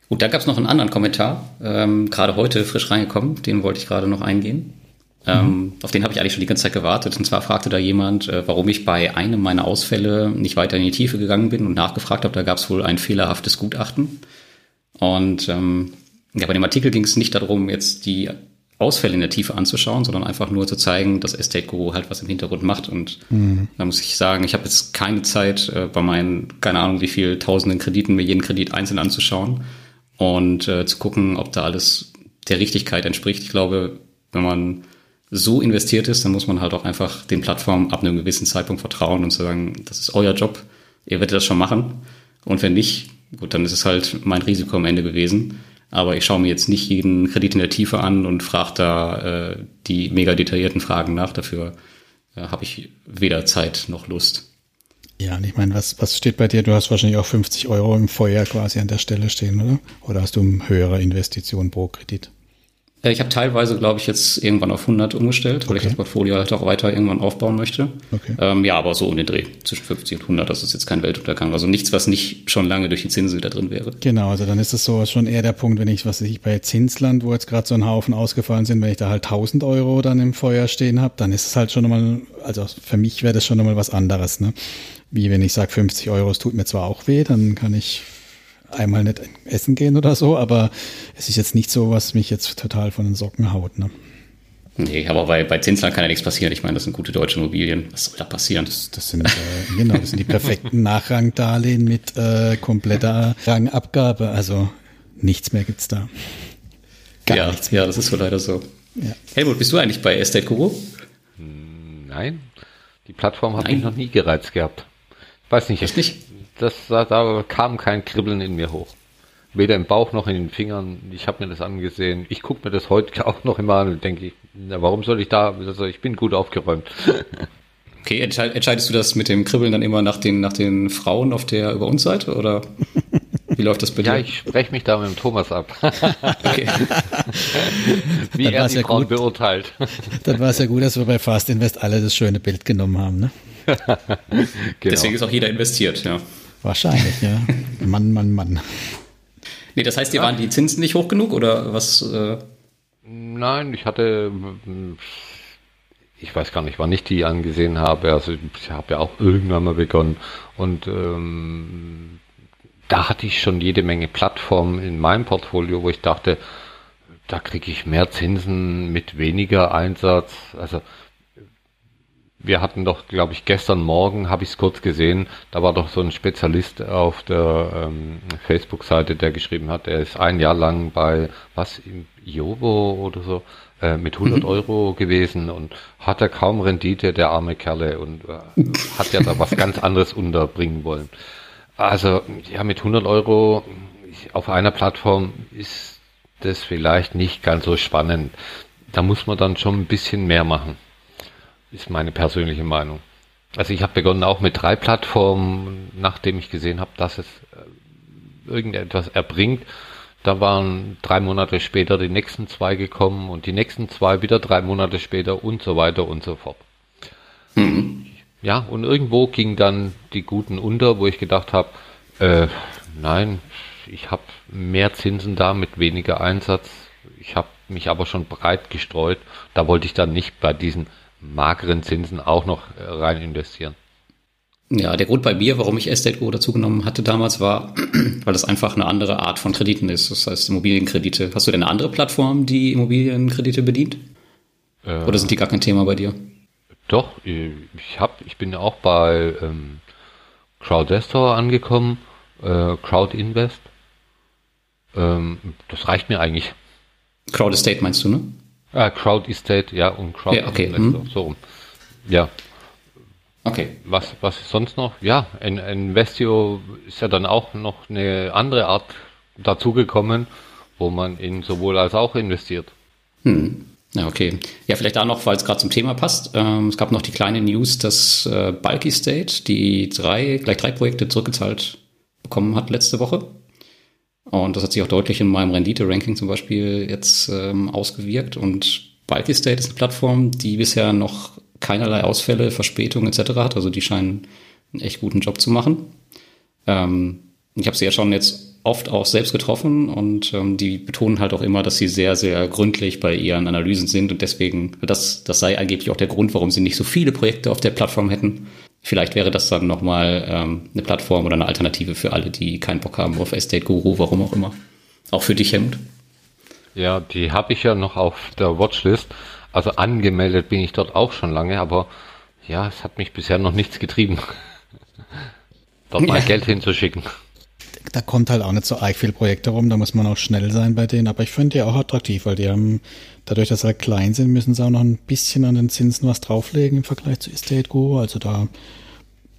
Gut, da gab es noch einen anderen Kommentar, ähm, gerade heute frisch reingekommen, den wollte ich gerade noch eingehen. Ähm, mhm. auf den habe ich eigentlich schon die ganze Zeit gewartet. Und zwar fragte da jemand, äh, warum ich bei einem meiner Ausfälle nicht weiter in die Tiefe gegangen bin und nachgefragt habe. Da gab es wohl ein fehlerhaftes Gutachten. Und ähm, ja, bei dem Artikel ging es nicht darum, jetzt die Ausfälle in der Tiefe anzuschauen, sondern einfach nur zu zeigen, dass Estate Guru halt was im Hintergrund macht. Und mhm. da muss ich sagen, ich habe jetzt keine Zeit, äh, bei meinen, keine Ahnung, wie viel tausenden Krediten mir jeden Kredit einzeln anzuschauen und äh, zu gucken, ob da alles der Richtigkeit entspricht. Ich glaube, wenn man so investiert ist, dann muss man halt auch einfach den Plattformen ab einem gewissen Zeitpunkt vertrauen und sagen, das ist euer Job, ihr werdet das schon machen. Und wenn nicht, gut, dann ist es halt mein Risiko am Ende gewesen. Aber ich schaue mir jetzt nicht jeden Kredit in der Tiefe an und frage da äh, die mega detaillierten Fragen nach. Dafür äh, habe ich weder Zeit noch Lust. Ja, und ich meine, was, was steht bei dir? Du hast wahrscheinlich auch 50 Euro im Feuer quasi an der Stelle stehen, oder? Oder hast du höhere Investitionen pro Kredit? Äh, ich habe teilweise, glaube ich, jetzt irgendwann auf 100 umgestellt, weil okay. ich das Portfolio halt auch weiter irgendwann aufbauen möchte. Okay. Ähm, ja, aber so um den Dreh, zwischen 50 und 100, das ist jetzt kein Weltuntergang. Also nichts, was nicht schon lange durch die Zinsen wieder drin wäre. Genau, also dann ist es so schon eher der Punkt, wenn ich, was ich bei Zinsland, wo jetzt gerade so ein Haufen ausgefallen sind, wenn ich da halt 1000 Euro dann im Feuer stehen habe, dann ist es halt schon nochmal, also für mich wäre das schon nochmal was anderes, ne? Wie wenn ich sage 50 Euro, es tut mir zwar auch weh, dann kann ich einmal nicht essen gehen oder so, aber es ist jetzt nicht so, was mich jetzt total von den Socken haut. Ne? Nee, aber bei, bei Zinsland kann ja nichts passieren. Ich meine, das sind gute deutsche Immobilien. Was soll da passieren? Das, das sind, äh, genau, das sind die perfekten Nachrangdarlehen mit äh, kompletter Rangabgabe. Also nichts mehr gibt's da. Gar ja, nichts mehr. Ja, das ist so leider so. Ja. Helmut, bist du eigentlich bei Estate Guru? Nein, die Plattform hat mich noch nie gereizt gehabt. Weiß nicht. Echt nicht? Das, da, da kam kein Kribbeln in mir hoch. Weder im Bauch noch in den Fingern. Ich habe mir das angesehen. Ich gucke mir das heute auch noch immer an und denke, na, warum soll ich da? Also ich bin gut aufgeräumt. Okay, entscheidest du das mit dem Kribbeln dann immer nach den, nach den Frauen auf der über uns Seite oder wie läuft das bei dir? Ja, ich spreche mich da mit dem Thomas ab. okay. wie er die ja Frauen gut. beurteilt. Dann war es ja gut, dass wir bei Fast Invest alle das schöne Bild genommen haben, ne? genau. Deswegen ist auch jeder investiert, ja. Wahrscheinlich, ja. Mann, Mann, Mann. Nee, das heißt, dir waren die Zinsen nicht hoch genug oder was? Äh? Nein, ich hatte, ich weiß gar nicht, wann ich die angesehen habe. Also ich habe ja auch irgendwann mal begonnen und ähm, da hatte ich schon jede Menge Plattformen in meinem Portfolio, wo ich dachte, da kriege ich mehr Zinsen mit weniger Einsatz. Also wir hatten doch, glaube ich, gestern Morgen, habe ich es kurz gesehen, da war doch so ein Spezialist auf der ähm, Facebook-Seite, der geschrieben hat, er ist ein Jahr lang bei, was, im Jobo oder so, äh, mit 100 mhm. Euro gewesen und hatte kaum Rendite, der arme Kerle, und äh, hat ja da was ganz anderes unterbringen wollen. Also, ja, mit 100 Euro auf einer Plattform ist das vielleicht nicht ganz so spannend. Da muss man dann schon ein bisschen mehr machen ist meine persönliche Meinung. Also ich habe begonnen auch mit drei Plattformen, nachdem ich gesehen habe, dass es äh, irgendetwas erbringt. Da waren drei Monate später die nächsten zwei gekommen und die nächsten zwei wieder drei Monate später und so weiter und so fort. Mhm. Ja, und irgendwo ging dann die Guten unter, wo ich gedacht habe, äh, nein, ich habe mehr Zinsen da mit weniger Einsatz. Ich habe mich aber schon breit gestreut. Da wollte ich dann nicht bei diesen mageren Zinsen auch noch äh, rein investieren. Ja, der Grund bei mir, warum ich Estate Go dazu genommen hatte damals, war, weil das einfach eine andere Art von Krediten ist. Das heißt Immobilienkredite. Hast du denn eine andere Plattform, die Immobilienkredite bedient? Äh, Oder sind die gar kein Thema bei dir? Doch, ich hab, ich bin auch bei ähm, Crowdestor angekommen, äh, Crowd Invest. Ähm, das reicht mir eigentlich. Crowd Estate meinst du, ne? Ah, Crowd Estate, ja, und Crowd ja, okay. Hm. so rum. Ja. Okay. Was, was ist sonst noch? Ja, in Investio ist ja dann auch noch eine andere Art dazugekommen, wo man in sowohl als auch investiert. Hm. Ja, okay. Ja, vielleicht da noch, weil es gerade zum Thema passt. Ähm, es gab noch die kleine News, dass äh, Bulky State die drei, gleich drei Projekte zurückgezahlt bekommen hat letzte Woche. Und das hat sich auch deutlich in meinem Rendite-Ranking zum Beispiel jetzt ähm, ausgewirkt. Und Bulky ist eine Plattform, die bisher noch keinerlei Ausfälle, Verspätungen etc. hat. Also die scheinen einen echt guten Job zu machen. Ähm, ich habe sie ja schon jetzt oft auch selbst getroffen und ähm, die betonen halt auch immer, dass sie sehr, sehr gründlich bei ihren Analysen sind und deswegen, das, das sei angeblich auch der Grund, warum sie nicht so viele Projekte auf der Plattform hätten. Vielleicht wäre das dann nochmal ähm, eine Plattform oder eine Alternative für alle, die keinen Bock haben auf Estate Guru, warum auch immer. Auch für dich, Helmut. Ja, die habe ich ja noch auf der Watchlist. Also angemeldet bin ich dort auch schon lange, aber ja, es hat mich bisher noch nichts getrieben, dort mal. Geld hinzuschicken. Da kommt halt auch nicht so arg viel Projekte rum, da muss man auch schnell sein bei denen, aber ich finde die auch attraktiv, weil die haben, dadurch, dass sie halt klein sind, müssen sie auch noch ein bisschen an den Zinsen was drauflegen im Vergleich zu Estate Go, also da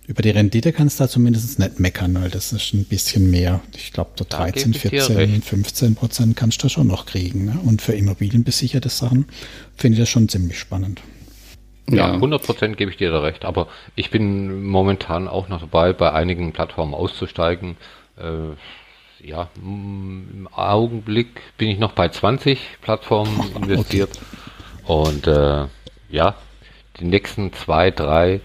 Über die Rendite kannst du da zumindest nicht meckern, weil das ist ein bisschen mehr. Ich glaube, so 13, 14, 15 Prozent kannst du schon noch kriegen. Ne? Und für immobilienbesicherte Sachen finde ich das schon ziemlich spannend. Ja, 100 Prozent gebe ich dir da recht. Aber ich bin momentan auch noch dabei, bei einigen Plattformen auszusteigen. Äh, ja, im Augenblick bin ich noch bei 20 Plattformen investiert. Okay. Und äh, ja, die nächsten zwei, drei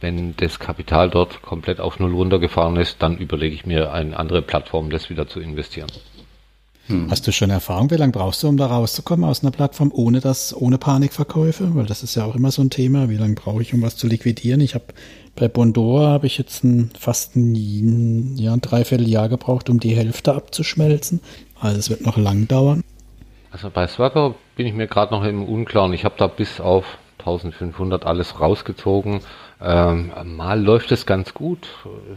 wenn das Kapital dort komplett auf Null runtergefahren ist, dann überlege ich mir eine andere Plattform, das wieder zu investieren. Hm. Hast du schon Erfahrung? Wie lange brauchst du, um da rauszukommen aus einer Plattform ohne das, ohne Panikverkäufe? Weil das ist ja auch immer so ein Thema. Wie lange brauche ich, um was zu liquidieren? Ich habe bei Bondora habe ich jetzt ein, fast ein, ja, ein Dreivierteljahr gebraucht, um die Hälfte abzuschmelzen. Also es wird noch lang dauern. Also bei Swagger bin ich mir gerade noch im Unklaren. Ich habe da bis auf 1500 alles rausgezogen. Ähm, mal läuft es ganz gut,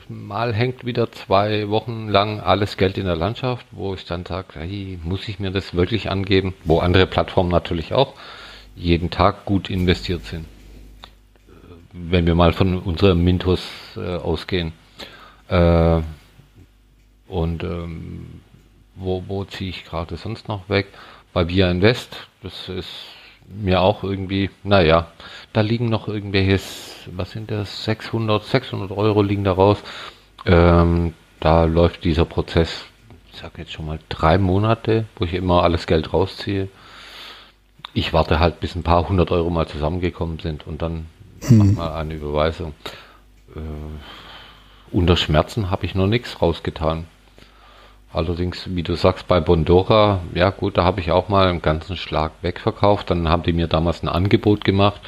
mal hängt wieder zwei Wochen lang alles Geld in der Landschaft, wo ich dann sage, hey, muss ich mir das wirklich angeben? Wo andere Plattformen natürlich auch jeden Tag gut investiert sind. Wenn wir mal von unserem Mintos äh, ausgehen. Äh, und ähm, wo, wo ziehe ich gerade sonst noch weg? Bei Via Invest, das ist mir auch irgendwie, naja, da liegen noch irgendwelches, was sind das, 600, 600 Euro liegen da raus. Ähm, da läuft dieser Prozess, ich sag jetzt schon mal drei Monate, wo ich immer alles Geld rausziehe. Ich warte halt, bis ein paar hundert Euro mal zusammengekommen sind und dann hm. mach mal eine Überweisung. Äh, unter Schmerzen habe ich noch nichts rausgetan. Allerdings, wie du sagst, bei Bondora, ja gut, da habe ich auch mal einen ganzen Schlag wegverkauft. Dann haben die mir damals ein Angebot gemacht.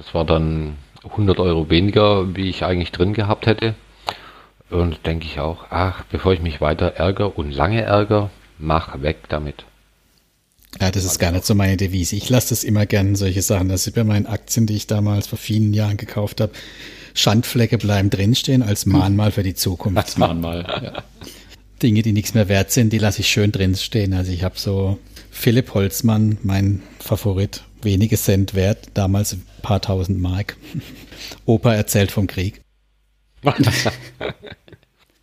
Das war dann 100 Euro weniger, wie ich eigentlich drin gehabt hätte. Und denke ich auch, ach, bevor ich mich weiter ärgere und lange ärgere, mach weg damit. Ja, das ist gar nicht so meine Devise. Ich lasse das immer gerne, solche Sachen. Das sind bei meinen Aktien, die ich damals vor vielen Jahren gekauft habe. Schandflecke bleiben drinstehen als Mahnmal für die Zukunft. Als Mahnmal, ja. Dinge, die nichts mehr wert sind, die lasse ich schön drin stehen. Also ich habe so Philipp Holzmann, mein Favorit, wenige Cent wert, damals ein paar tausend Mark. Opa erzählt vom Krieg.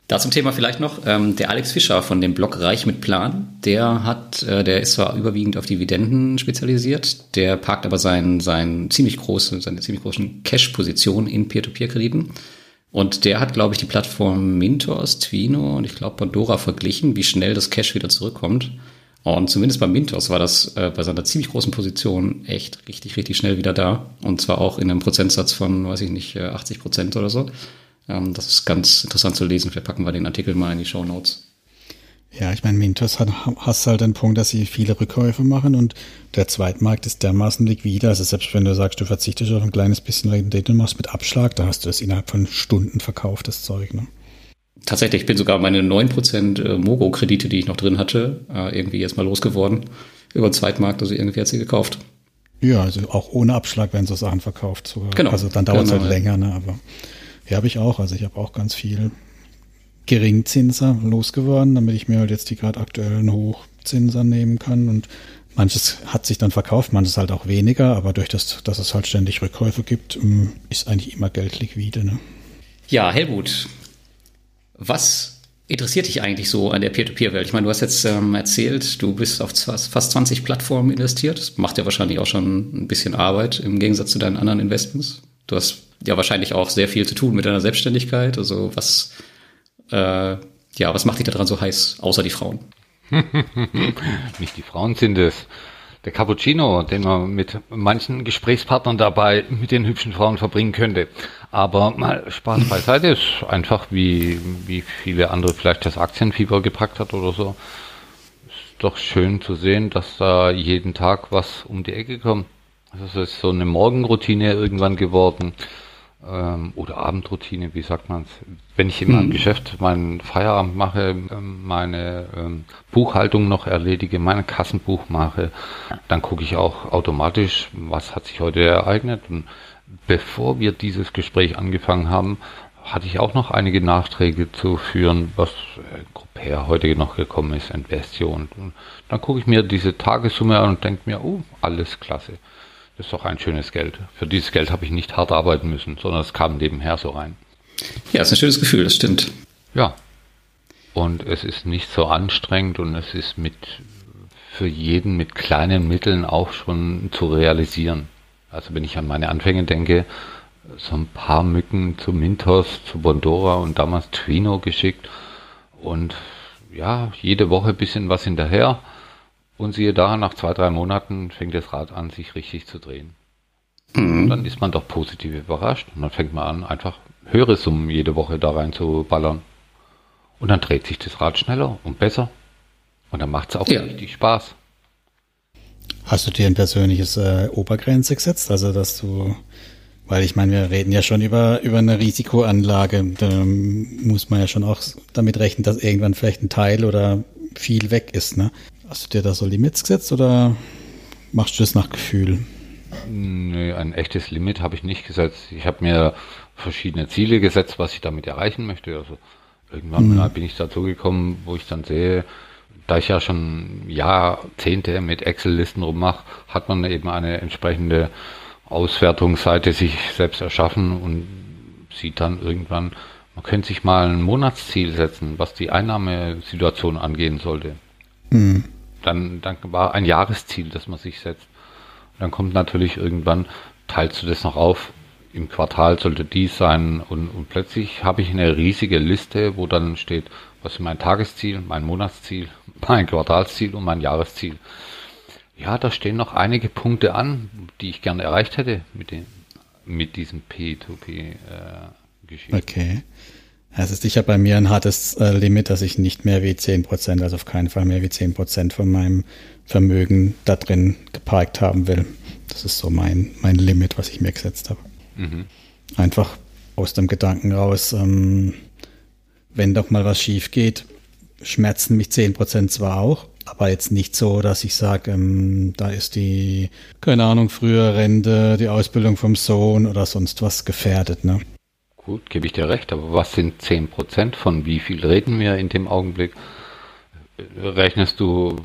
Da zum Thema vielleicht noch, ähm, der Alex Fischer von dem Blog Reich mit Plan, der hat, äh, der ist zwar überwiegend auf Dividenden spezialisiert, der parkt aber sein, sein ziemlich große, seine ziemlich großen Cash-Position in Peer-to-Peer-Krediten. Und der hat, glaube ich, die Plattform Mintos, Twino und ich glaube Pandora verglichen, wie schnell das Cash wieder zurückkommt. Und zumindest bei Mintos war das äh, bei seiner ziemlich großen Position echt richtig, richtig schnell wieder da. Und zwar auch in einem Prozentsatz von, weiß ich nicht, 80 äh, Prozent oder so. Ähm, das ist ganz interessant zu lesen. Vielleicht packen wir den Artikel mal in die Show Notes. Ja, ich meine, Mintos hat, hast halt den Punkt, dass sie viele Rückkäufe machen und der Zweitmarkt ist dermaßen liquide. Also selbst wenn du sagst, du verzichtest auf ein kleines bisschen Rendite und machst mit Abschlag, da hast du es innerhalb von Stunden verkauft, das Zeug. Ne? Tatsächlich, ich bin sogar meine 9% äh, Mogo-Kredite, die ich noch drin hatte, äh, irgendwie jetzt mal losgeworden. Über den Zweitmarkt, also irgendwie hat sie gekauft. Ja, also auch ohne Abschlag werden so Sachen verkauft sogar. Genau. Also dann dauert es genau, halt länger, ne? Aber ja, habe ich auch. Also ich habe auch ganz viel Geringzinser losgeworden, damit ich mir halt jetzt die gerade aktuellen Hochzinser nehmen kann. Und manches hat sich dann verkauft, manches halt auch weniger, aber durch das, dass es halt ständig Rückkäufe gibt, ähm, ist eigentlich immer Geld liquide. Ne? Ja, Helmut, was interessiert dich eigentlich so an der Peer-to-Peer-Welt? Ich meine, du hast jetzt ähm, erzählt, du bist auf fast 20 Plattformen investiert. Das macht ja wahrscheinlich auch schon ein bisschen Arbeit im Gegensatz zu deinen anderen Investments. Du hast ja wahrscheinlich auch sehr viel zu tun mit deiner Selbstständigkeit. Also was äh, ja, was macht dich daran so heiß, außer die Frauen? Nicht die Frauen sind es. Der Cappuccino, den man mit manchen Gesprächspartnern dabei mit den hübschen Frauen verbringen könnte. Aber mal Spaß beiseite ist einfach wie, wie viele andere vielleicht das Aktienfieber gepackt hat oder so. Ist doch schön zu sehen, dass da jeden Tag was um die Ecke kommt. Es ist so eine Morgenroutine irgendwann geworden ähm, oder Abendroutine, wie sagt man es? Wenn ich in meinem mhm. Geschäft meinen Feierabend mache, ähm, meine ähm, Buchhaltung noch erledige, mein Kassenbuch mache, dann gucke ich auch automatisch, was hat sich heute ereignet. Und bevor wir dieses Gespräch angefangen haben, hatte ich auch noch einige Nachträge zu führen, was äh, Gruppär heute noch gekommen ist, Investio. Und, und dann gucke ich mir diese Tagessumme an und denke mir, oh, alles klasse. Das ist doch ein schönes Geld. Für dieses Geld habe ich nicht hart arbeiten müssen, sondern es kam nebenher so rein. Ja, ist ein schönes Gefühl, das stimmt. Ja. Und es ist nicht so anstrengend und es ist mit für jeden mit kleinen Mitteln auch schon zu realisieren. Also wenn ich an meine Anfänge denke, so ein paar Mücken zu Mintos, zu Bondora und damals Twino geschickt und ja, jede Woche ein bisschen was hinterher und siehe da, nach zwei, drei Monaten fängt das Rad an, sich richtig zu drehen. Mhm. Und dann ist man doch positiv überrascht und dann fängt man an, einfach höhere Summen jede Woche da rein zu ballern. Und dann dreht sich das Rad schneller und besser. Und dann macht es auch ja. richtig Spaß. Hast du dir ein persönliches äh, Obergrenze gesetzt? Also, dass du, weil ich meine, wir reden ja schon über, über eine Risikoanlage. Da muss man ja schon auch damit rechnen, dass irgendwann vielleicht ein Teil oder viel weg ist. Ne? Hast du dir da so Limits gesetzt oder machst du das nach Gefühl? Nö, ein echtes Limit habe ich nicht gesetzt. Ich habe mir verschiedene Ziele gesetzt, was ich damit erreichen möchte. Also irgendwann mhm. bin ich dazu gekommen, wo ich dann sehe, da ich ja schon Jahrzehnte mit Excel-Listen rummache, hat man eben eine entsprechende Auswertungsseite sich selbst erschaffen und sieht dann irgendwann, man könnte sich mal ein Monatsziel setzen, was die Einnahmesituation angehen sollte. Mhm. Dann, dann war ein Jahresziel, das man sich setzt. Und dann kommt natürlich irgendwann, teilst du das noch auf, im Quartal sollte dies sein und, und plötzlich habe ich eine riesige Liste, wo dann steht, was ist mein Tagesziel, mein Monatsziel, mein Quartalsziel und mein Jahresziel. Ja, da stehen noch einige Punkte an, die ich gerne erreicht hätte mit, dem, mit diesem P2P-Geschichte. Äh, okay. Es ist sicher bei mir ein hartes äh, Limit, dass ich nicht mehr wie 10 Prozent, also auf keinen Fall mehr wie 10 Prozent von meinem Vermögen da drin geparkt haben will. Das ist so mein, mein Limit, was ich mir gesetzt habe. Mhm. Einfach aus dem Gedanken raus, ähm, wenn doch mal was schief geht, schmerzen mich 10 Prozent zwar auch, aber jetzt nicht so, dass ich sage, ähm, da ist die, keine Ahnung, frühe Rente, die Ausbildung vom Sohn oder sonst was gefährdet. Ne? Gut, gebe ich dir recht, aber was sind 10 Prozent? Von wie viel reden wir in dem Augenblick? Rechnest du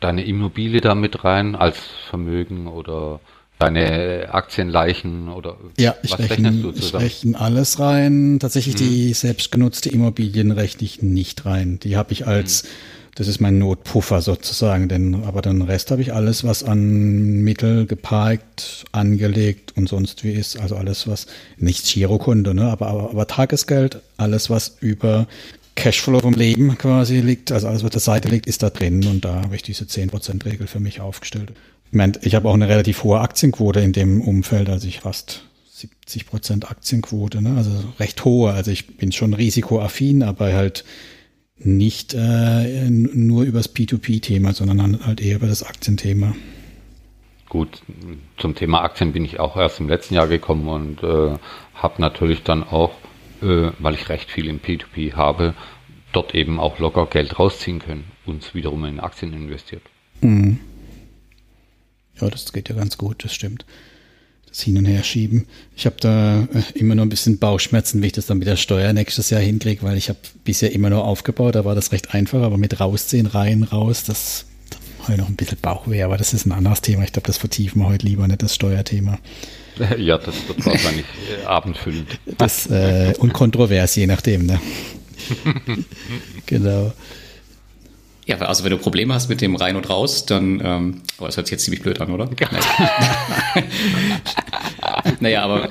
deine Immobilie da mit rein als Vermögen oder deine Aktienleichen oder ja, ich was rechne, rechnest du zusammen? Ich rechne alles rein. Tatsächlich hm. die selbstgenutzte Immobilien rechne ich nicht rein. Die habe ich als, hm. Das ist mein Notpuffer sozusagen, denn aber den Rest habe ich alles, was an Mittel geparkt, angelegt und sonst wie ist. Also alles, was, nicht Girokunde, ne, aber, aber, aber Tagesgeld, alles, was über Cashflow vom Leben quasi liegt, also alles, was der Seite liegt, ist da drin und da habe ich diese 10%-Regel für mich aufgestellt. Ich meine, ich habe auch eine relativ hohe Aktienquote in dem Umfeld, also ich fast 70 Prozent Aktienquote, ne? also recht hohe. Also ich bin schon risikoaffin, aber halt nicht äh, nur übers P2P-Thema, sondern halt eher über das Aktienthema. Gut, zum Thema Aktien bin ich auch erst im letzten Jahr gekommen und äh, habe natürlich dann auch, äh, weil ich recht viel im P2P habe, dort eben auch locker Geld rausziehen können und wiederum in Aktien investiert. Mhm. Ja, das geht ja ganz gut, das stimmt. Das Hin- und Herschieben. Ich habe da äh, immer nur ein bisschen Bauchschmerzen, wie ich das dann mit der Steuer nächstes Jahr hinkriege, weil ich habe bisher immer nur aufgebaut, da war das recht einfach, aber mit rausziehen, rein, raus, das habe ich noch ein bisschen Bauchweh, aber das ist ein anderes Thema. Ich glaube, das vertiefen wir heute lieber, nicht das Steuerthema. Ja, das wird wahrscheinlich äh, abendfüllend. Das äh, und kontrovers, je nachdem, ne? genau. Ja, also wenn du Probleme hast mit dem Rein und Raus, dann, ähm, oh, das hört sich jetzt ziemlich blöd an, oder? naja, aber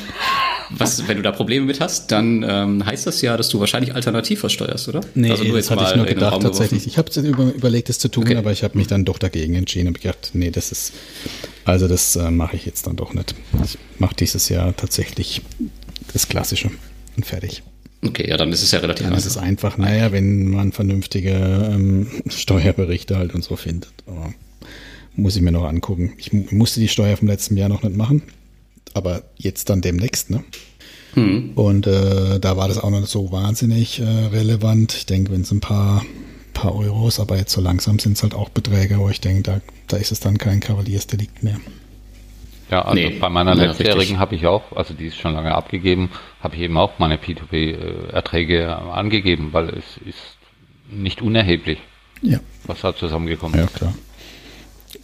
was, wenn du da Probleme mit hast, dann ähm, heißt das ja, dass du wahrscheinlich alternativ versteuerst, oder? Nee, also nur das hatte ich nur gedacht tatsächlich. Ich habe über, überlegt, das zu tun, okay. aber ich habe mich dann doch dagegen entschieden und gedacht, nee, das ist, also das äh, mache ich jetzt dann doch nicht. Ich mache dieses Jahr tatsächlich das Klassische und fertig. Okay, ja, dann ist es ja relativ dann einfach. Dann ist es einfach, naja, wenn man vernünftige ähm, Steuerberichte halt und so findet. Aber muss ich mir noch angucken. Ich musste die Steuer vom letzten Jahr noch nicht machen, aber jetzt dann demnächst, ne? Hm. Und äh, da war das auch noch so wahnsinnig äh, relevant. Ich denke, wenn es ein paar, paar Euros, aber jetzt so langsam sind es halt auch Beträge, wo ich denke, da, da ist es dann kein Kavaliersdelikt mehr. Ja, also nee, bei meiner letztjährigen habe ich auch, also die ist schon lange abgegeben, habe ich eben auch meine P2P-Erträge angegeben, weil es ist nicht unerheblich, ja. was da zusammengekommen ist. Ja, klar.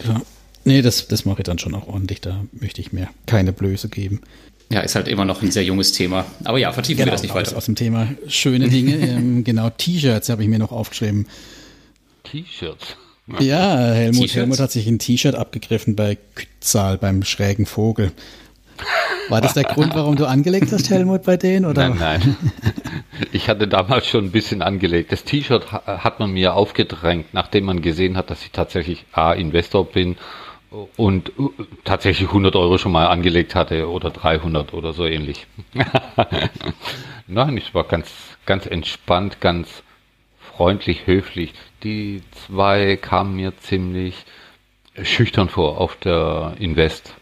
Ja. Nee, das, das mache ich dann schon auch ordentlich. Da möchte ich mir keine Blöße geben. Ja, ist halt immer noch ein sehr junges Thema. Aber ja, vertiefen genau, wir das nicht weiter. Aus dem Thema schöne Dinge. ähm, genau, T-Shirts habe ich mir noch aufgeschrieben. T-Shirts. Ja, Helmut, Helmut hat sich ein T-Shirt abgegriffen bei Kützal beim schrägen Vogel. War das der Grund, warum du angelegt hast, Helmut, bei denen? Oder? Nein, nein. Ich hatte damals schon ein bisschen angelegt. Das T-Shirt hat man mir aufgedrängt, nachdem man gesehen hat, dass ich tatsächlich A, Investor bin und äh, tatsächlich 100 Euro schon mal angelegt hatte oder 300 oder so ähnlich. Nein, ich war ganz, ganz entspannt, ganz freundlich, höflich. Die zwei kamen mir ziemlich schüchtern vor auf der Invest,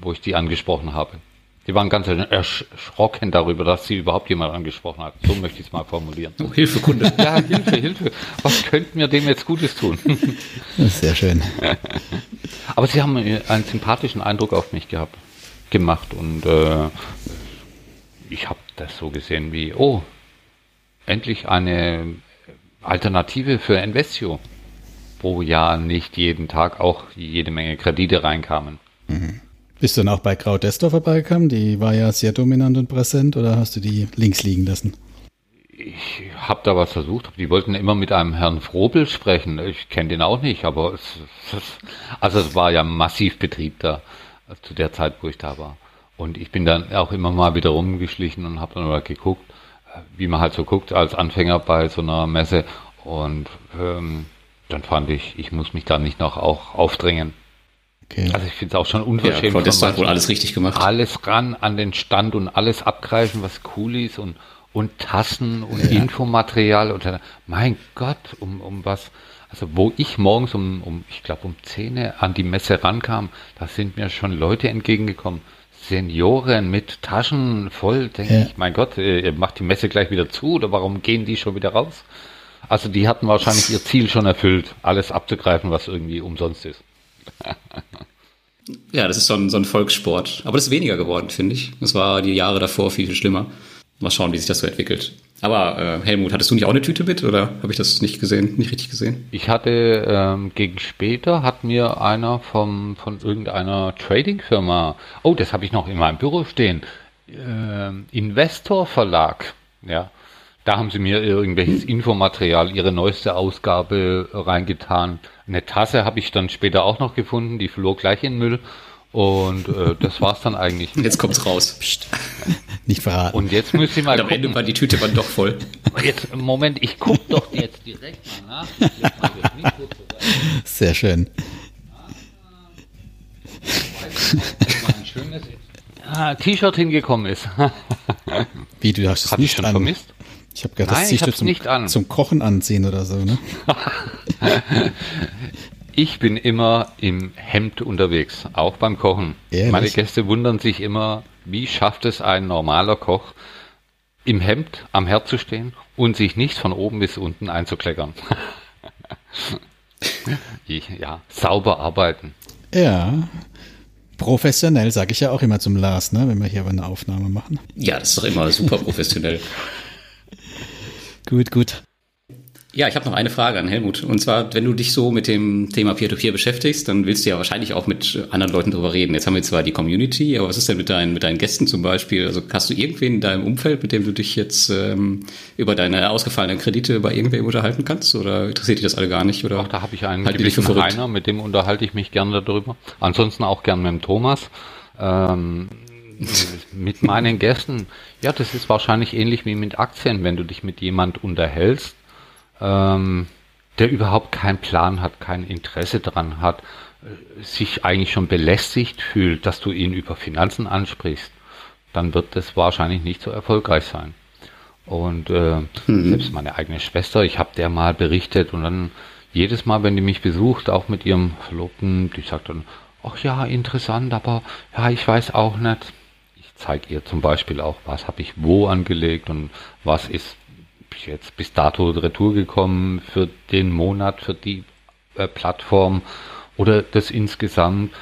wo ich die angesprochen habe. Die waren ganz erschrocken darüber, dass sie überhaupt jemand angesprochen hat. So möchte ich es mal formulieren. Oh, Hilfe, Kunde. Ja, Hilfe, Hilfe. Was könnten wir dem jetzt Gutes tun? Sehr schön. Aber sie haben einen sympathischen Eindruck auf mich gehabt, gemacht und äh, ich habe das so gesehen wie, oh, endlich eine Alternative für Investio, wo ja nicht jeden Tag auch jede Menge Kredite reinkamen. Mhm. Bist du dann auch bei Kraut Destor vorbeigekommen? Die war ja sehr dominant und präsent oder hast du die links liegen lassen? Ich habe da was versucht. Die wollten immer mit einem Herrn Frobel sprechen. Ich kenne den auch nicht, aber es, es, also es war ja massiv Betrieb da zu der Zeit, wo ich da war. Und ich bin dann auch immer mal wieder rumgeschlichen und habe dann mal geguckt, wie man halt so guckt als Anfänger bei so einer Messe. Und ähm, dann fand ich, ich muss mich da nicht noch auch aufdrängen. Okay. Also ich finde es auch schon unverschämt. Ja, das hat wohl alles richtig gemacht. Alles ran an den Stand und alles abgreifen, was cool ist und, und Tassen und ja. Infomaterial und mein Gott, um, um was. Also wo ich morgens um, um ich glaube um 10 an die Messe rankam, da sind mir schon Leute entgegengekommen. Senioren mit Taschen voll, denke ja. ich, mein Gott, äh, ihr macht die Messe gleich wieder zu oder warum gehen die schon wieder raus? Also die hatten wahrscheinlich ihr Ziel schon erfüllt, alles abzugreifen, was irgendwie umsonst ist. Ja, das ist so ein, so ein Volkssport. Aber das ist weniger geworden, finde ich. Das war die Jahre davor viel, viel schlimmer. Mal schauen, wie sich das so entwickelt. Aber äh, Helmut, hattest du nicht auch eine Tüte mit oder habe ich das nicht gesehen, nicht richtig gesehen? Ich hatte ähm, gegen später hat mir einer vom von irgendeiner Trading-Firma, oh, das habe ich noch in meinem Büro stehen, äh, Investor Verlag, ja, da haben sie mir irgendwelches Infomaterial, ihre neueste Ausgabe reingetan. Eine Tasse habe ich dann später auch noch gefunden, die flog gleich in den Müll. Und äh, das war's dann eigentlich. Jetzt kommt's raus. Psst. Nicht verraten. Und jetzt müsst ihr mal. Und am Ende war die Tüte dann doch voll. Jetzt, Moment, ich guck doch jetzt direkt mal nach. Sehr schön. Ah, T-Shirt hingekommen ist. Wie, du hast es Hab nicht schon an. vermisst? Ich habe gedacht, das ziehst du zum, nicht an. zum Kochen anziehen oder so, ne? Ich bin immer im Hemd unterwegs, auch beim Kochen. Ehrlich? Meine Gäste wundern sich immer, wie schafft es ein normaler Koch, im Hemd am Herd zu stehen und sich nicht von oben bis unten einzukleckern. ja, sauber arbeiten. Ja, professionell, sage ich ja auch immer zum Lars, ne, wenn wir hier eine Aufnahme machen. Ja, das ist doch immer super professionell. Gut, gut. Ja, ich habe noch eine Frage an Helmut. Und zwar, wenn du dich so mit dem Thema Peer-to-Peer -Peer beschäftigst, dann willst du ja wahrscheinlich auch mit anderen Leuten drüber reden. Jetzt haben wir zwar die Community, aber was ist denn mit deinen, mit deinen Gästen zum Beispiel? Also hast du irgendwen in deinem Umfeld, mit dem du dich jetzt ähm, über deine ausgefallenen Kredite bei irgendwem unterhalten kannst? Oder interessiert dich das alle gar nicht? Oder Ach, da habe ich einen halt gewissen Rainer, mit dem unterhalte ich mich gerne darüber. Ansonsten auch gern mit dem Thomas. Ähm, mit meinen Gästen, ja, das ist wahrscheinlich ähnlich wie mit Aktien, wenn du dich mit jemand unterhältst, ähm, der überhaupt keinen Plan hat, kein Interesse daran hat, äh, sich eigentlich schon belästigt fühlt, dass du ihn über Finanzen ansprichst, dann wird das wahrscheinlich nicht so erfolgreich sein. Und äh, mhm. selbst meine eigene Schwester, ich habe der mal berichtet und dann jedes Mal, wenn die mich besucht, auch mit ihrem Verlobten, die sagt dann, ach ja, interessant, aber ja, ich weiß auch nicht zeige ihr zum Beispiel auch, was habe ich wo angelegt und was ist jetzt bis dato retour gekommen für den Monat, für die äh, Plattform oder das insgesamt.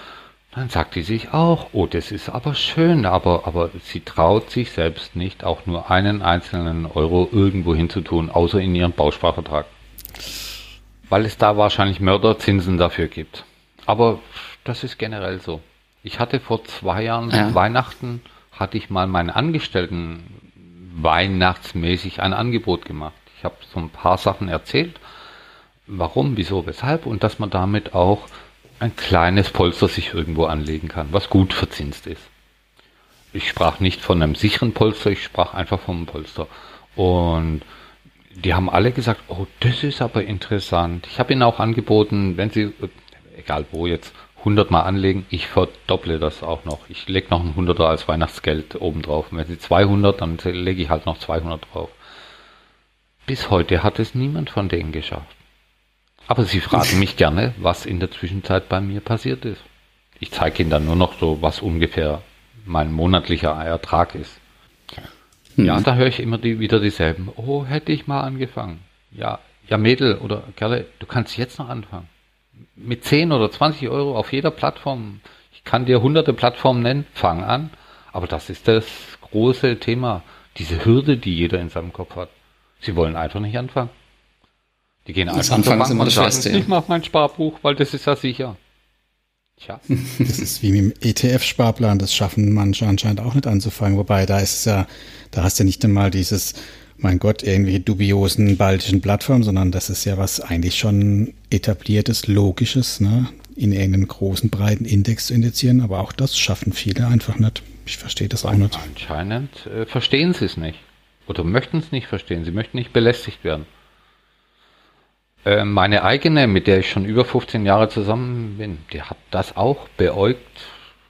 Dann sagt sie sich auch, oh, das ist aber schön, aber, aber sie traut sich selbst nicht, auch nur einen einzelnen Euro irgendwo hinzutun, außer in ihrem Bausparvertrag. Weil es da wahrscheinlich Mörderzinsen dafür gibt. Aber das ist generell so. Ich hatte vor zwei Jahren Ja. Weihnachten, hatte ich mal meinen Angestellten weihnachtsmäßig ein Angebot gemacht. Ich habe so ein paar Sachen erzählt, warum, wieso, weshalb und dass man damit auch ein kleines Polster sich irgendwo anlegen kann, was gut verzinst ist. Ich sprach nicht von einem sicheren Polster, ich sprach einfach vom Polster. Und die haben alle gesagt, oh, das ist aber interessant. Ich habe ihnen auch angeboten, wenn sie, egal wo jetzt, 100 Mal anlegen, ich verdopple das auch noch. Ich lege noch ein 100er als Weihnachtsgeld oben drauf. Und wenn sie 200, dann lege ich halt noch 200 drauf. Bis heute hat es niemand von denen geschafft. Aber sie fragen mich gerne, was in der Zwischenzeit bei mir passiert ist. Ich zeige ihnen dann nur noch so, was ungefähr mein monatlicher Ertrag ist. Ja, da höre ich immer die, wieder dieselben. Oh, hätte ich mal angefangen. Ja, ja, Mädel oder Kerle, du kannst jetzt noch anfangen. Mit 10 oder 20 Euro auf jeder Plattform. Ich kann dir hunderte Plattformen nennen, fang an. Aber das ist das große Thema. Diese Hürde, die jeder in seinem Kopf hat. Sie wollen einfach nicht anfangen. Die gehen Das einfach Anfangen zur ist immer das Schwerste, ja. ich mache mein Sparbuch, weil das ist ja sicher. Tja. Das ist wie mit dem ETF-Sparplan, das schaffen manche anscheinend auch nicht anzufangen. Wobei, da ist es ja, da hast du nicht einmal dieses, mein Gott, irgendwelche dubiosen baltischen Plattformen, sondern das ist ja was eigentlich schon etabliertes, logisches, ne? in irgendeinen großen, breiten Index zu indizieren. Aber auch das schaffen viele einfach nicht. Ich verstehe das auch nicht. Anscheinend äh, verstehen sie es nicht. Oder möchten es nicht verstehen. Sie möchten nicht belästigt werden. Äh, meine eigene, mit der ich schon über 15 Jahre zusammen bin, die hat das auch beäugt,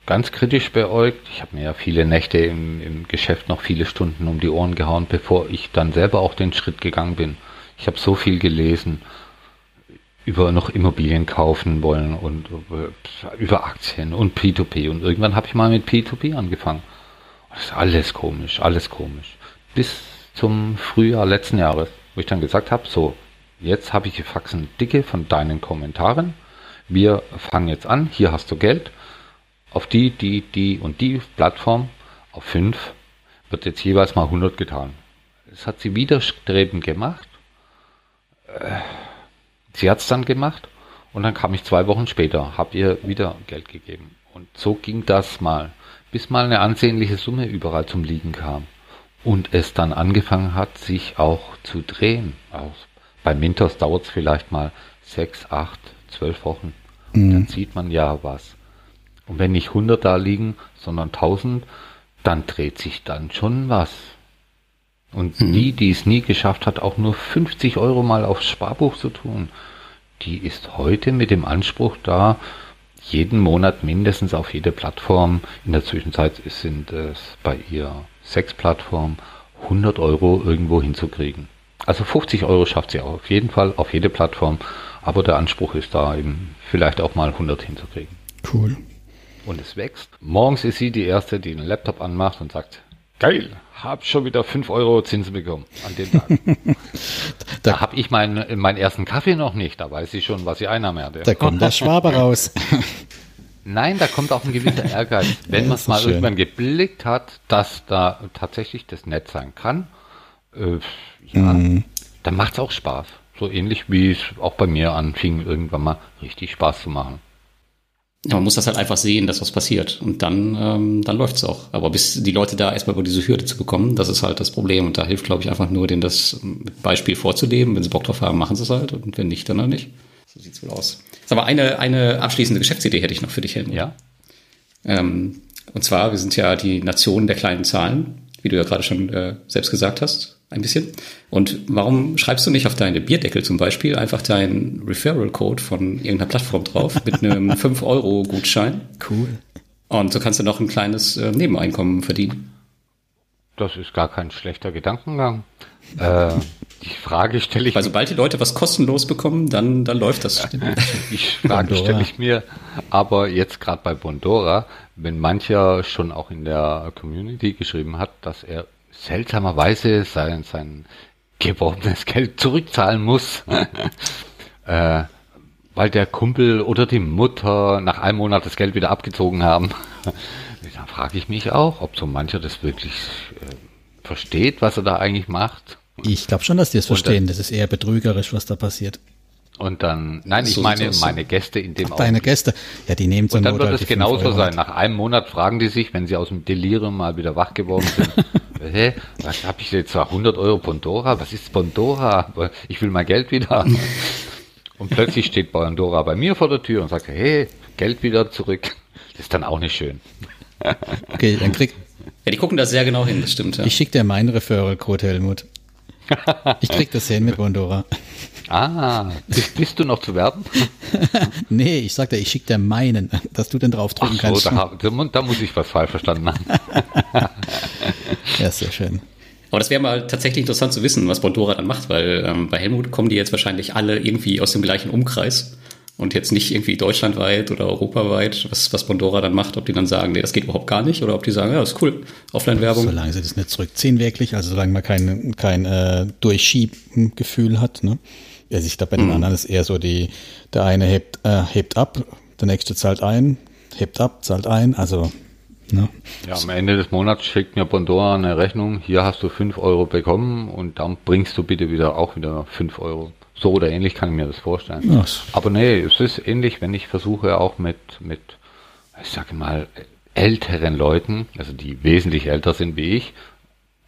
ganz kritisch beäugt. Ich habe mir ja viele Nächte im, im Geschäft noch viele Stunden um die Ohren gehauen, bevor ich dann selber auch den Schritt gegangen bin. Ich habe so viel gelesen über noch Immobilien kaufen wollen und äh, über Aktien und P2P. Und irgendwann habe ich mal mit P2P angefangen. Das ist alles komisch, alles komisch. Bis zum Frühjahr letzten Jahres, wo ich dann gesagt habe, so, jetzt habe ich die Faxen dicke von deinen Kommentaren. Wir fangen jetzt an, hier hast du Geld. Auf die, die, die und die Plattform, auf fünf, wird jetzt jeweils mal 100 getan. Das hat sie widerstrebend gemacht. Äh, Sie hat es dann gemacht und dann kam ich zwei Wochen später, habe ihr wieder Geld gegeben. Und so ging das mal, bis mal eine ansehnliche Summe überall zum Liegen kam. Und es dann angefangen hat, sich auch zu drehen. Auch bei Mintos dauert es vielleicht mal sechs, acht, zwölf Wochen. Und dann sieht man ja was. Und wenn nicht 100 da liegen, sondern 1000, dann dreht sich dann schon was. Und die, die es nie geschafft hat, auch nur 50 Euro mal aufs Sparbuch zu tun, die ist heute mit dem Anspruch da, jeden Monat mindestens auf jede Plattform, in der Zwischenzeit sind es bei ihr sechs Plattformen, 100 Euro irgendwo hinzukriegen. Also 50 Euro schafft sie auf jeden Fall auf jede Plattform, aber der Anspruch ist da eben vielleicht auch mal 100 hinzukriegen. Cool. Und es wächst. Morgens ist sie die Erste, die den Laptop anmacht und sagt, geil, hab schon wieder 5 Euro Zinsen bekommen an dem Tag. da habe ich meinen, meinen ersten Kaffee noch nicht, da weiß ich schon, was sie Einnahme hatte. Da kommt der Schwabe raus. Nein, da kommt auch ein gewisser Ehrgeiz. Wenn Ja, man es mal schön. irgendwann geblickt hat, dass da tatsächlich das nett sein kann, äh, ja, Mhm. dann macht es auch Spaß. So ähnlich wie es auch bei mir anfing, irgendwann mal richtig Spaß zu machen. Ja, man muss das halt einfach sehen, dass was passiert. Und dann, ähm, dann läuft's auch. Aber bis die Leute da erstmal über diese Hürde zu bekommen, das ist halt das Problem. Und da hilft, glaube ich, einfach nur, denen das mit Beispiel vorzuleben. Wenn sie Bock drauf haben, machen sie es halt. Und wenn nicht, dann halt nicht. So sieht's wohl aus. Sag mal, eine, eine abschließende Geschäftsidee hätte ich noch für dich, Helmut. Ja? Ähm, und zwar, wir sind ja die Nation der kleinen Zahlen, wie du ja gerade schon äh, selbst gesagt hast, ein bisschen. Und warum schreibst du nicht auf deine Bierdeckel zum Beispiel einfach deinen Referral-Code von irgendeiner Plattform drauf mit einem 5-Euro-Gutschein? Cool. Und so kannst du noch ein kleines äh, Nebeneinkommen verdienen. Das ist gar kein schlechter Gedankengang. Äh, die Frage stelle ich Weil sobald die Leute was kostenlos bekommen, dann, dann läuft das. Die Frage stelle ich mir aber jetzt gerade bei Bondora, wenn mancher schon auch in der Community geschrieben hat, dass er seltsamerweise sein, sein geworbenes Geld zurückzahlen muss, äh, weil der Kumpel oder die Mutter nach einem Monat das Geld wieder abgezogen haben. Dann frage ich mich auch, ob so mancher das wirklich äh, versteht, was er da eigentlich macht. Ich glaube schon, dass die es verstehen. Das ist eher betrügerisch, was da passiert. Und dann, nein, ich So meine sieht's aus. meine Gäste in dem Deine Gäste, ja, die nehmen zur Und dann wird halt es genauso Euro. sein. Nach einem Monat fragen die sich, wenn sie aus dem Delirium mal wieder wach geworden sind, hä, was habe ich jetzt zwar 100 Euro Pandora? Was ist Pandora? Ich will mein Geld wieder. Und plötzlich steht Pandora bei mir vor der Tür und sagt, hey, Geld wieder zurück. Das ist dann auch nicht schön. Okay, dann krieg, Ja, die gucken da sehr genau hin, das stimmt. Ja. ich schicke dir meinen Referral-Code, Helmut. Ich krieg das hin mit Bondora. Ah, bist, bist du noch zu werben? Nee, ich sag dir, ich schicke dir meinen, dass du den Ach draufdrücken so, kannst. da, da, mu- da muss ich was falsch verstanden haben. Ja, sehr schön. Aber das wäre mal tatsächlich interessant zu wissen, was Bondora dann macht, weil ähm, bei Helmut kommen die jetzt wahrscheinlich alle irgendwie aus dem gleichen Umkreis und jetzt nicht irgendwie deutschlandweit oder europaweit, was, was Bondora dann macht, ob die dann sagen, nee, das geht überhaupt gar nicht oder ob die sagen, ja, das ist cool, Offline-Werbung. Solange sie das nicht zurückziehen, wirklich, also solange man kein, kein äh, Durchschieben-Gefühl hat. Ne? Also ich glaube, bei den anderen ist eher so, die, der eine hebt, äh, hebt ab, der nächste zahlt ein, hebt ab, zahlt ein, also ne? Ja, am Ende des Monats schickt mir Pandora eine Rechnung. Hier hast du 5 Euro bekommen und dann bringst du bitte wieder auch wieder 5 Euro. So oder ähnlich kann ich mir das vorstellen. Ja, Aber nee, es ist ähnlich, wenn ich versuche auch mit, mit, ich sage mal, älteren Leuten, also die wesentlich älter sind wie ich,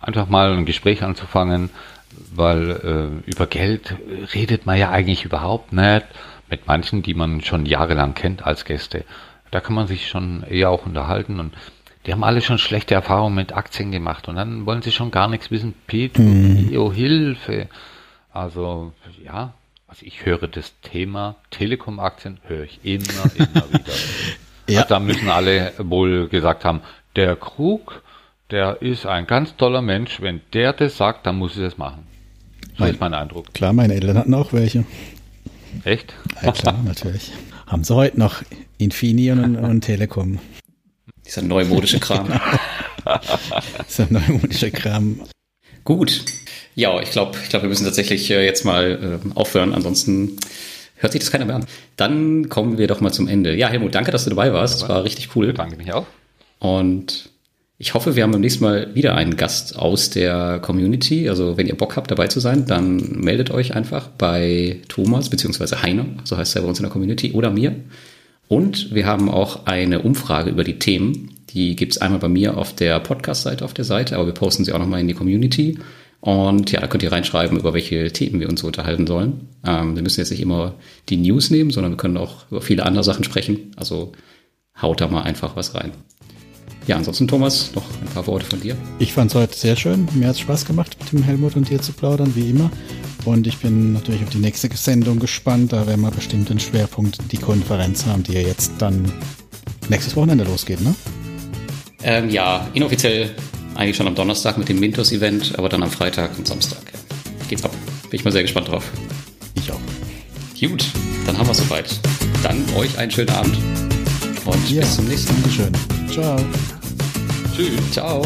einfach mal ein Gespräch anzufangen, weil äh, über Geld redet man ja eigentlich überhaupt nicht. Mit manchen, die man schon jahrelang kennt als Gäste. Da kann man sich schon eher auch unterhalten und die haben alle schon schlechte Erfahrungen mit Aktien gemacht und dann wollen sie schon gar nichts wissen. P2P, oh Hilfe. Also ja, also ich höre das Thema Telekom-Aktien, höre ich immer, immer wieder. Ja. Also da müssen alle wohl gesagt haben, der Krug, der ist ein ganz toller Mensch. Wenn der das sagt, dann muss ich das machen. So Mein- ist mein Eindruck. Klar, meine Eltern hatten auch welche. Echt? Ja, klar, natürlich. Haben sie heute noch Infini und, und Telekom. Dieser neumodische Kram. Das ist ein neumodischer Kram. Gut. Ja, ich glaube, ich glaub, wir müssen tatsächlich äh, jetzt mal äh, aufhören, ansonsten hört sich das keiner mehr an. Dann kommen wir doch mal zum Ende. Ja, Helmut, danke, dass du dabei warst. Das war richtig cool. Danke mich auch. Und ich hoffe, wir haben beim nächsten Mal wieder einen Gast aus der Community. Also wenn ihr Bock habt, dabei zu sein, dann meldet euch einfach bei Thomas beziehungsweise Heiner, so heißt er bei uns in der Community, oder mir. Und wir haben auch eine Umfrage über die Themen. Die gibt's einmal bei mir auf der Podcast-Seite auf der Seite, aber wir posten sie auch nochmal in die Community. Und ja, da könnt ihr reinschreiben, über welche Themen wir uns so unterhalten sollen. Ähm, wir müssen jetzt nicht immer die News nehmen, sondern wir können auch über viele andere Sachen sprechen. Also haut da mal einfach was rein. Ja, ansonsten Thomas, noch ein paar Worte von dir. Ich fand es heute sehr schön. Mir hat es Spaß gemacht, mit dem Helmut und dir zu plaudern, wie immer. Und ich bin natürlich auf die nächste Sendung gespannt. Da werden wir bestimmt den Schwerpunkt die Konferenz haben, die ja jetzt dann nächstes Wochenende losgeht, ne? Ähm, ja, inoffiziell eigentlich schon am Donnerstag mit dem Mintos-Event, aber dann am Freitag und Samstag. Geht's ab. Bin ich mal sehr gespannt drauf. Ich auch. Gut, dann haben wir soweit. Dann euch einen schönen Abend und Ja, bis zum nächsten Mal. Dankeschön. Ciao. Tschüss. Ciao.